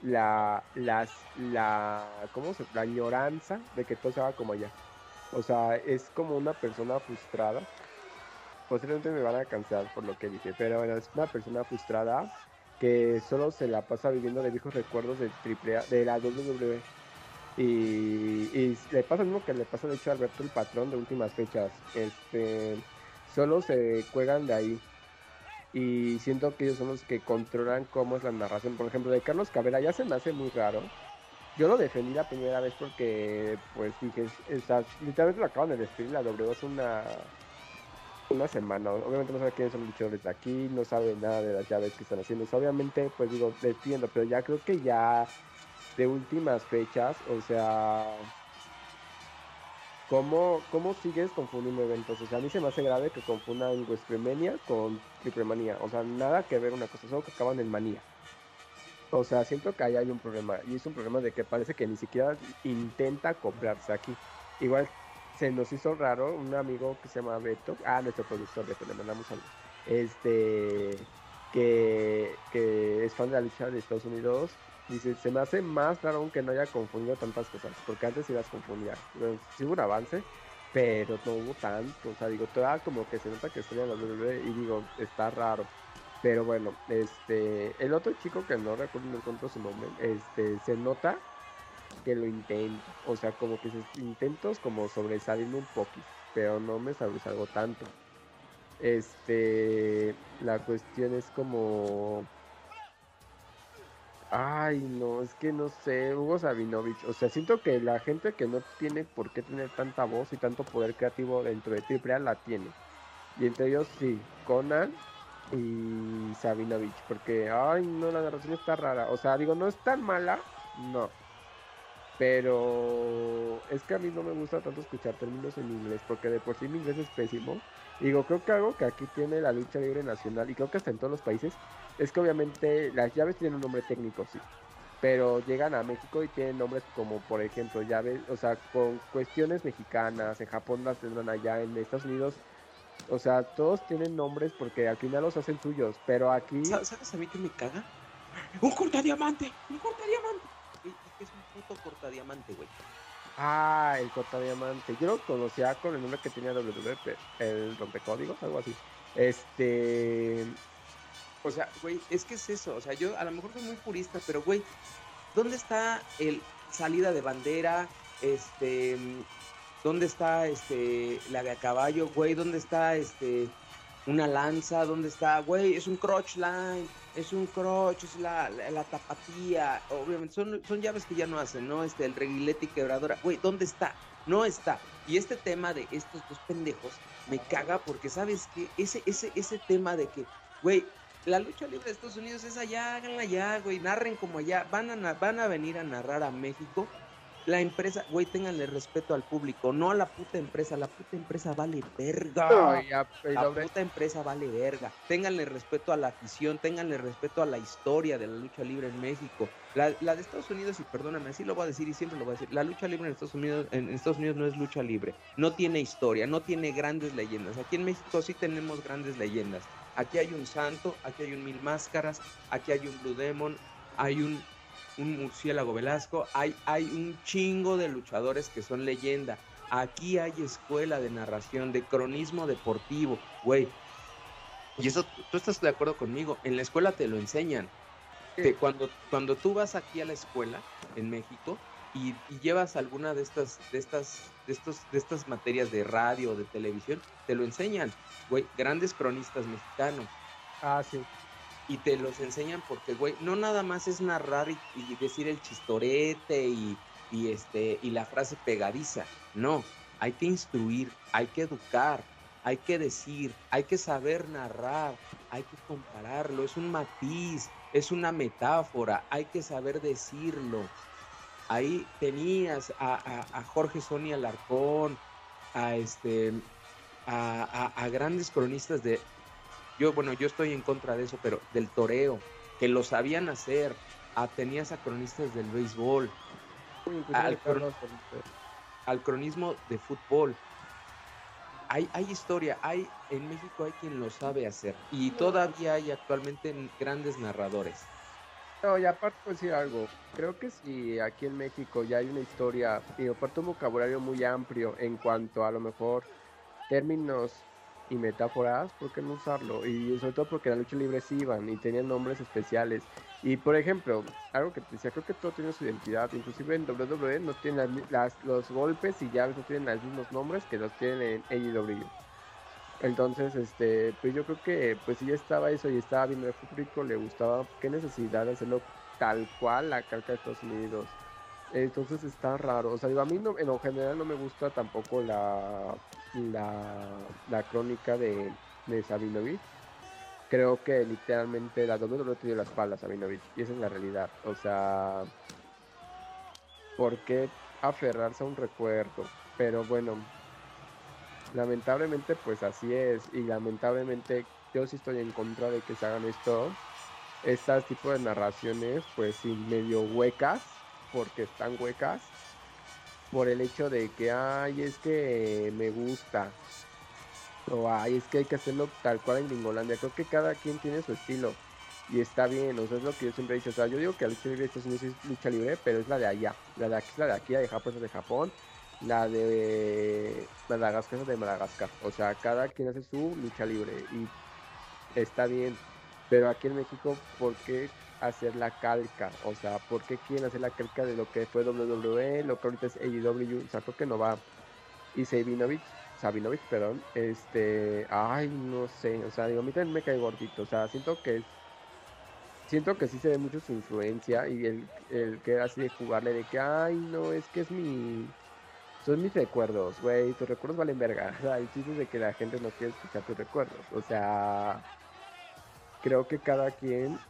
la las la cómo se la añoranza de que todo se haga como allá. O sea, es como una persona frustrada. Posiblemente me van a cansar por lo que dije, pero bueno, es una persona frustrada que solo se la pasa viviendo de viejos recuerdos del triple de la WWE. Y, y, le pasa lo mismo que le pasa de hecho a Alberto el patrón de últimas fechas. Este solo se juegan de ahí. Y siento que ellos son los que controlan cómo es la narración. Por ejemplo, de Carlos Cabrera ya se me hace muy raro. Yo lo defendí la primera vez porque, pues dije, literalmente lo acaban de despedir la W hace una, una semana. Obviamente no sabe quiénes son los luchadores de aquí, no sabe nada de las llaves que están haciendo. obviamente, pues digo, defiendo, pero ya creo que ya de últimas fechas, o sea, ¿Cómo, ¿Cómo sigues confundiendo eventos? O sea, a mí se me hace grave que confundan Westmania con Triplemanía. O sea, nada que ver una cosa, solo que acaban en manía. O sea, siento que ahí hay un problema. Y es un problema de que parece que ni siquiera intenta acoplarse aquí. Igual se nos hizo raro un amigo que se llama Beto. Ah, nuestro productor Beto, le mandamos algo. Este. Que, que es fan de la lucha de Estados Unidos Dice, se me hace más raro aunque no haya confundido tantas cosas, porque antes ibas a confundir. Sí hubo un avance, pero no hubo tanto. O sea, digo, todavía como que se nota que estoy en la WWE y digo, está raro. Pero bueno, este, el otro chico que no recuerdo, no encuentro su nombre, este, se nota que lo intenta. O sea, como que intentos como sobresalir un poquito, pero no me sobresalgo tanto. Este, la cuestión es como Ay, no, es que no sé, Hugo Sabinovich, o sea, siento que la gente que no tiene por qué tener tanta voz y tanto poder creativo dentro de AAA la tiene. Y entre ellos sí, Conan y Sabinovich, porque, ay, no, la narración está rara. O sea, digo, no es tan mala, no. Pero es que a mí no me gusta tanto escuchar términos en inglés, porque de por sí mi inglés es pésimo. Digo, creo que algo que aquí tiene la lucha libre nacional, y creo que hasta en todos los países, es que obviamente las llaves tienen un nombre técnico, sí. Pero llegan a México y tienen nombres como, por ejemplo, llaves, o sea, con cuestiones mexicanas, en Japón las tendrán allá, en Estados Unidos o sea, todos tienen nombres porque al final los hacen suyos, pero aquí... ¿Sabes a mí que me caga? ¡Un cortadiamante! ¡Un cortadiamante! ¿Qué es un puto cortadiamante, güey? Ah, el cortadiamante. Yo lo conocía con el nombre que tenía WWP, el rompecódigos, algo así. Este... O sea, güey, es que es eso. O sea, yo a lo mejor soy muy purista, pero, güey, ¿dónde está el salida de bandera? Este, ¿Dónde está este la de a caballo, güey? ¿Dónde está este una lanza? ¿Dónde está, güey? Es un crotch line, es un crotch, es la, la, tapatía. Obviamente son, son llaves que ya no hacen, ¿no? Este, el reguilete y quebradora. Güey, ¿dónde está? No está. Y este tema de estos dos pendejos me caga porque, ¿sabes qué? Ese, ese, ese tema de que, güey, la lucha libre de Estados Unidos es allá, háganla allá, güey, narren como allá. Van a, van a venir a narrar a México la empresa, güey, ténganle respeto al público, no a la puta empresa. La puta empresa vale verga. la puta empresa vale verga. Ténganle respeto a la afición, ténganle respeto a la historia de la lucha libre en México. La, de Estados Unidos, y perdóname, así lo voy a decir y siempre lo voy a decir, la lucha libre en Estados Unidos, en Estados Unidos no es lucha libre. No tiene historia, no tiene grandes leyendas. Aquí en México sí tenemos grandes leyendas. Aquí hay un santo, aquí hay un mil máscaras, aquí hay un Blue Demon, hay un un murciélago Velasco, hay, hay un chingo de luchadores que son leyenda. Aquí hay escuela de narración, de cronismo deportivo, güey. Y eso, tú estás de acuerdo conmigo, en la escuela te lo enseñan. Que cuando, cuando tú vas aquí a la escuela en México y, llevas alguna de estas, de estas, de estos, de estas materias de radio o de televisión, te lo enseñan, güey, grandes cronistas mexicanos. Ah, sí y te los enseñan porque, güey, no nada más es narrar y, decir el chistorete y, este, y la frase pegadiza. No, hay que instruir, hay que educar, hay que decir, hay que saber narrar, hay que compararlo, es un matiz, es una metáfora, hay que saber decirlo. Ahí tenías a, Jorge Sonia Alarcón, a este, a, a, grandes cronistas de, yo, bueno, yo estoy en contra de eso, pero del toreo, que lo sabían hacer. a tenías a cronistas del béisbol, al, cronismo de fútbol. Hay, hay historia, hay en México hay quien lo sabe hacer y todavía hay actualmente grandes narradores. No, y aparte puedo decir algo, creo que si aquí en México ya hay una historia y aparte un vocabulario muy amplio en cuanto a lo mejor términos y metáforas, ¿por qué no usarlo? Y sobre todo porque la lucha libre sí iban y tenían nombres especiales. Y por ejemplo, algo que te decía, creo que todo tiene su identidad. Inclusive en WWE no tienen las, los golpes y llaves no tienen los mismos nombres que los tienen en AEW. Entonces, este, pues yo creo que pues si ya estaba eso y estaba viendo el público, le gustaba, qué necesidad de hacerlo tal cual la calca de Estados Unidos. Entonces está raro. O sea, a mí no, en lo general no me gusta tampoco la, la, crónica de, de Sabinovich. Creo que literalmente la WWE tiene la espalda a Sabinovich. Y esa es la realidad. O sea, ¿por qué aferrarse a un recuerdo? Pero bueno, lamentablemente pues así es. Y lamentablemente yo sí estoy en contra de que se hagan esto. Este tipo de narraciones pues sin medio huecas porque están huecas por el hecho de que, ay, es que me gusta. O ay, es que hay que hacerlo tal cual en Gringolandia. Creo que cada quien tiene su estilo. Y está bien, o sea, es lo que yo siempre he dicho. O sea, yo digo que la lucha libre es lucha libre, pero es la de allá. La de aquí es la de aquí, la de Japón es de Japón. La de Madagascar es de Madagascar. O sea, cada quien hace su lucha libre. Y está bien. Pero aquí en México, ¿por qué hacer la calca. O sea, ¿por qué quieren hacer la calca de lo que fue WWE, lo que ahorita es AEW? O sea, creo que no va. Y Sabinovich, Sabinovich, perdón, este, ay, no sé, o sea, digo, a mí también me cae gordito, o sea, siento que es, siento que sí se ve mucho su influencia y el, el que así de jugarle de que, ay, no, es que es mi... Son mis recuerdos, güey, tus recuerdos valen verga. O sea, el chiste de que la gente no quiere escuchar tus recuerdos. O sea, creo que cada quien,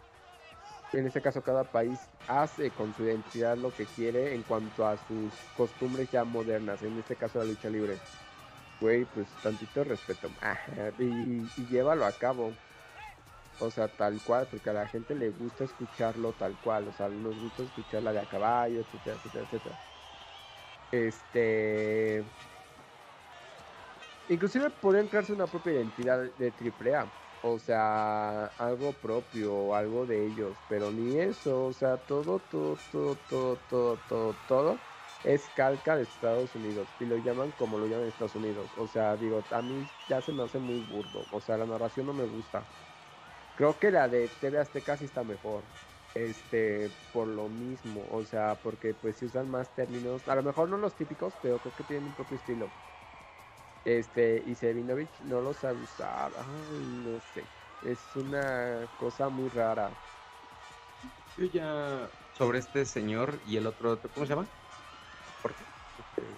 en este caso cada país, hace con su identidad lo que quiere en cuanto a sus costumbres ya modernas, en este caso la lucha libre. Güey, pues tantito respeto. y, y llévalo a cabo. O sea, tal cual, porque a la gente le gusta escucharlo tal cual. O sea, nos gusta escuchar la de a caballo, etcétera, etcétera, etcétera. Este. Inclusive pueden crearse una propia identidad de AAA. O sea, algo propio, algo de ellos. Pero ni eso. O sea, todo, todo, todo, todo, todo, todo, todo es calca de Estados Unidos. Y lo llaman como lo llaman Estados Unidos. O sea, digo, a mí ya se me hace muy burdo. O sea, la narración no me gusta. Creo que la de TV Azteca sí está mejor. Este, por lo mismo, o sea, porque pues si usan más términos, a lo mejor no los típicos, pero creo que tienen un propio estilo. Este, y Sevinovich no los sabe usar, ay, no sé, es una cosa muy rara. Yo ya sobre este señor y el otro, ¿cómo se llama? Jorge.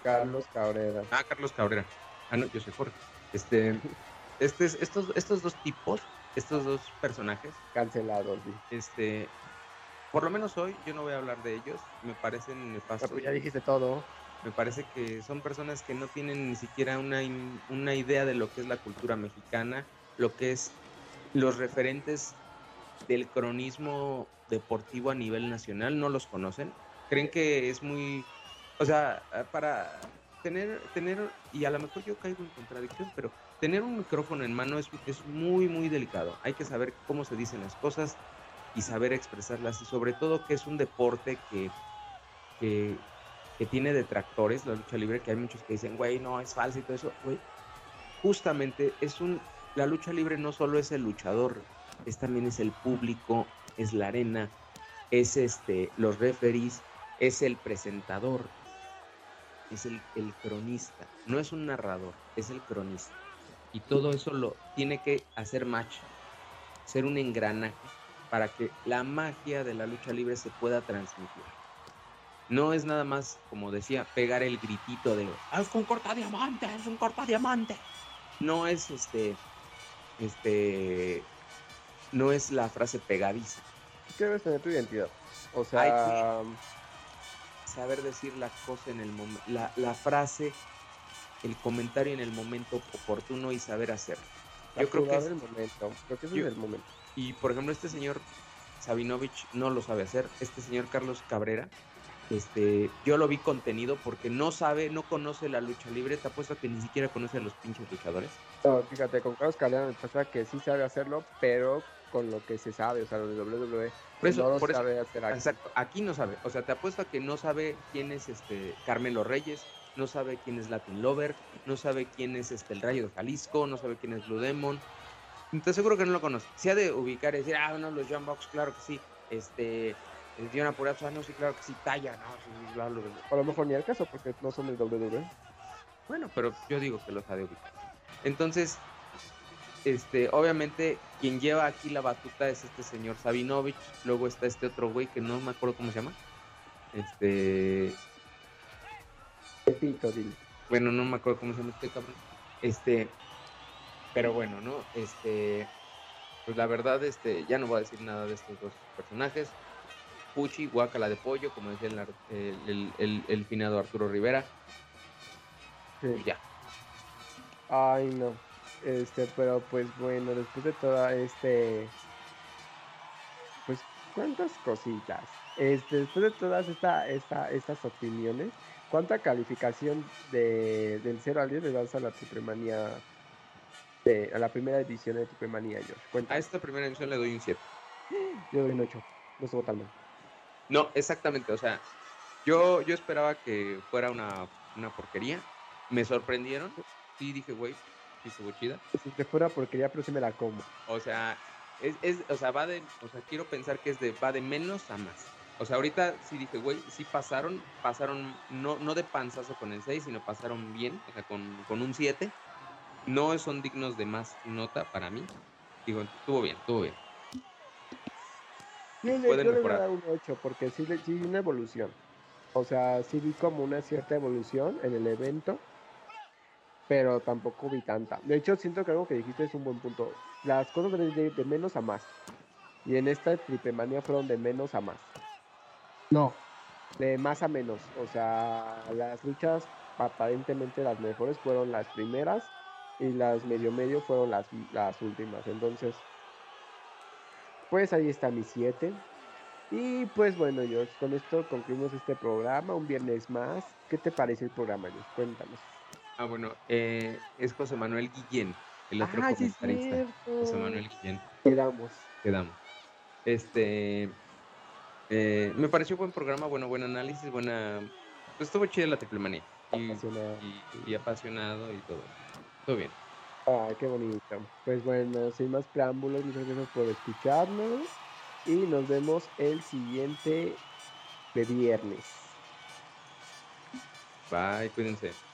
Carlos Cabrera. Ah, Carlos Cabrera. Ah, no, yo soy Jorge. Este, este, estos, estos dos tipos estos dos personajes. Cancelados, Este, por lo menos hoy yo no voy a hablar de ellos, me parecen nefastos. ya dijiste todo. Me parece que son personas que no tienen ni siquiera una, una idea de lo que es la cultura mexicana, lo que es los referentes del cronismo deportivo a nivel nacional, no los conocen. Creen que es muy, o sea, para tener, tener, y a lo mejor yo caigo en contradicción, pero tener un micrófono en mano es, es muy, muy delicado. Hay que saber cómo se dicen las cosas y saber expresarlas, y sobre todo que es un deporte que, que, tiene detractores, la lucha libre, que hay muchos que dicen, güey, no, es falso y todo eso, güey. Justamente es un, la lucha libre no solo es el luchador, es también es el público, es la arena, es este, los referees, es el presentador, es el, cronista, no es un narrador, es el cronista. Y todo eso lo tiene que hacer match, ser un engranaje para que la magia de la lucha libre se pueda transmitir. No es nada más, como decía, pegar el gritito de ah, es un corta diamante, es un corta diamante. No es este, este, no es la frase pegadiza. ¿Qué debes tener tu identidad? O sea, saber decir la cosa en el momento, la, frase, el comentario en el momento oportuno y saber hacerlo. yo creo que es el momento, creo que es el momento. Y por ejemplo, este señor Sabinovich no lo sabe hacer, este señor Carlos Cabrera, este, yo lo vi contenido porque no sabe, no conoce la lucha libre, te apuesto que ni siquiera conoce a los pinches luchadores. No, fíjate, con Carlos Cabrera me pasa que sí sabe hacerlo, pero con lo que se sabe, o sea, lo de WWE. Por eso, no sabe hacer aquí. Exacto, aquí no sabe. O sea, te apuesto a que no sabe quién es este Carmelo Reyes, no sabe quién es Latin Lover, no sabe quién es este el Rayo de Jalisco, no sabe quién es Blue Demon. Entonces seguro que no lo conoce. Si ha de ubicar y decir, ah, no, los John Box, claro que sí. Este, el Dion Apurazo, ah, no, sí, claro que sí. Talla, no, sí. A lo mejor ni al caso, porque no son del WWE. Bueno, pero yo digo que los ha de ubicar. Entonces, este, obviamente, quien lleva aquí la batuta es este señor Sabinovich. Luego está este otro güey que no me acuerdo cómo se llama. Este. Pepito, dile. Bueno, no me acuerdo cómo se llama este cabrón. Este. Pero bueno, ¿no? Este. Pues la verdad, este, ya no voy a decir nada de estos dos personajes. Puchi, Guacala de Pollo, como decía el, el, finado Arturo Rivera. Sí. ya. Ay, no. Este, pero pues bueno, después de toda este. Pues, ¿cuántas cositas? Este, después de todas esta, esta, estas opiniones, ¿cuánta calificación de, del 0 al 10 le das a la Tripremanía? De, a la primera edición de Tripremanía, George? A esta primera edición le doy un 7. Yo doy un 8. No estuvo tan mal. No, exactamente. O sea, yo, yo esperaba que fuera una, una porquería. Me sorprendieron. Sí, dije, güey, sí estuvo chida. Si te fuera porquería, pero sí me la como. O sea, es, es, o sea, va de, o sea, quiero pensar que es de, va de menos a más. O sea, ahorita sí dije, güey, sí pasaron, pasaron, no, no de panzazo con el 6, sino pasaron bien, o sea, con, con un 7. No son dignos de más nota para mí. Digo, estuvo bien, estuvo bien. Yo le, pueden yo le voy a mejorar. dar un 8 porque sí, le- sí vi una evolución. O sea, sí vi como una cierta evolución en el evento, pero tampoco vi tanta. De hecho, siento que algo que dijiste es un buen punto. Las cosas deben de, de menos a más. Y en esta triplemanía fueron de menos a más. No, de más a menos. O sea, las luchas aparentemente las mejores fueron las primeras y las medio medio fueron las, las últimas. Entonces, pues ahí está mi 7. Y pues bueno, George, con esto concluimos este programa, un viernes más. ¿Qué te parece el programa, George? Cuéntanos. Ah, bueno, eh, es José Manuel Guillén, el otro Ah, comentarista. José Manuel Guillén, Quedamos. quedamos. Este, eh, me pareció buen programa, bueno, buen análisis, buena, pues estuvo chida la triplemanía. Y, Apasionado. y, y apasionado y todo. Todo bien. Ah, qué bonito. Pues bueno, sin más preámbulos, muchas gracias por escucharnos. Y nos vemos el siguiente de viernes. Bye, cuídense.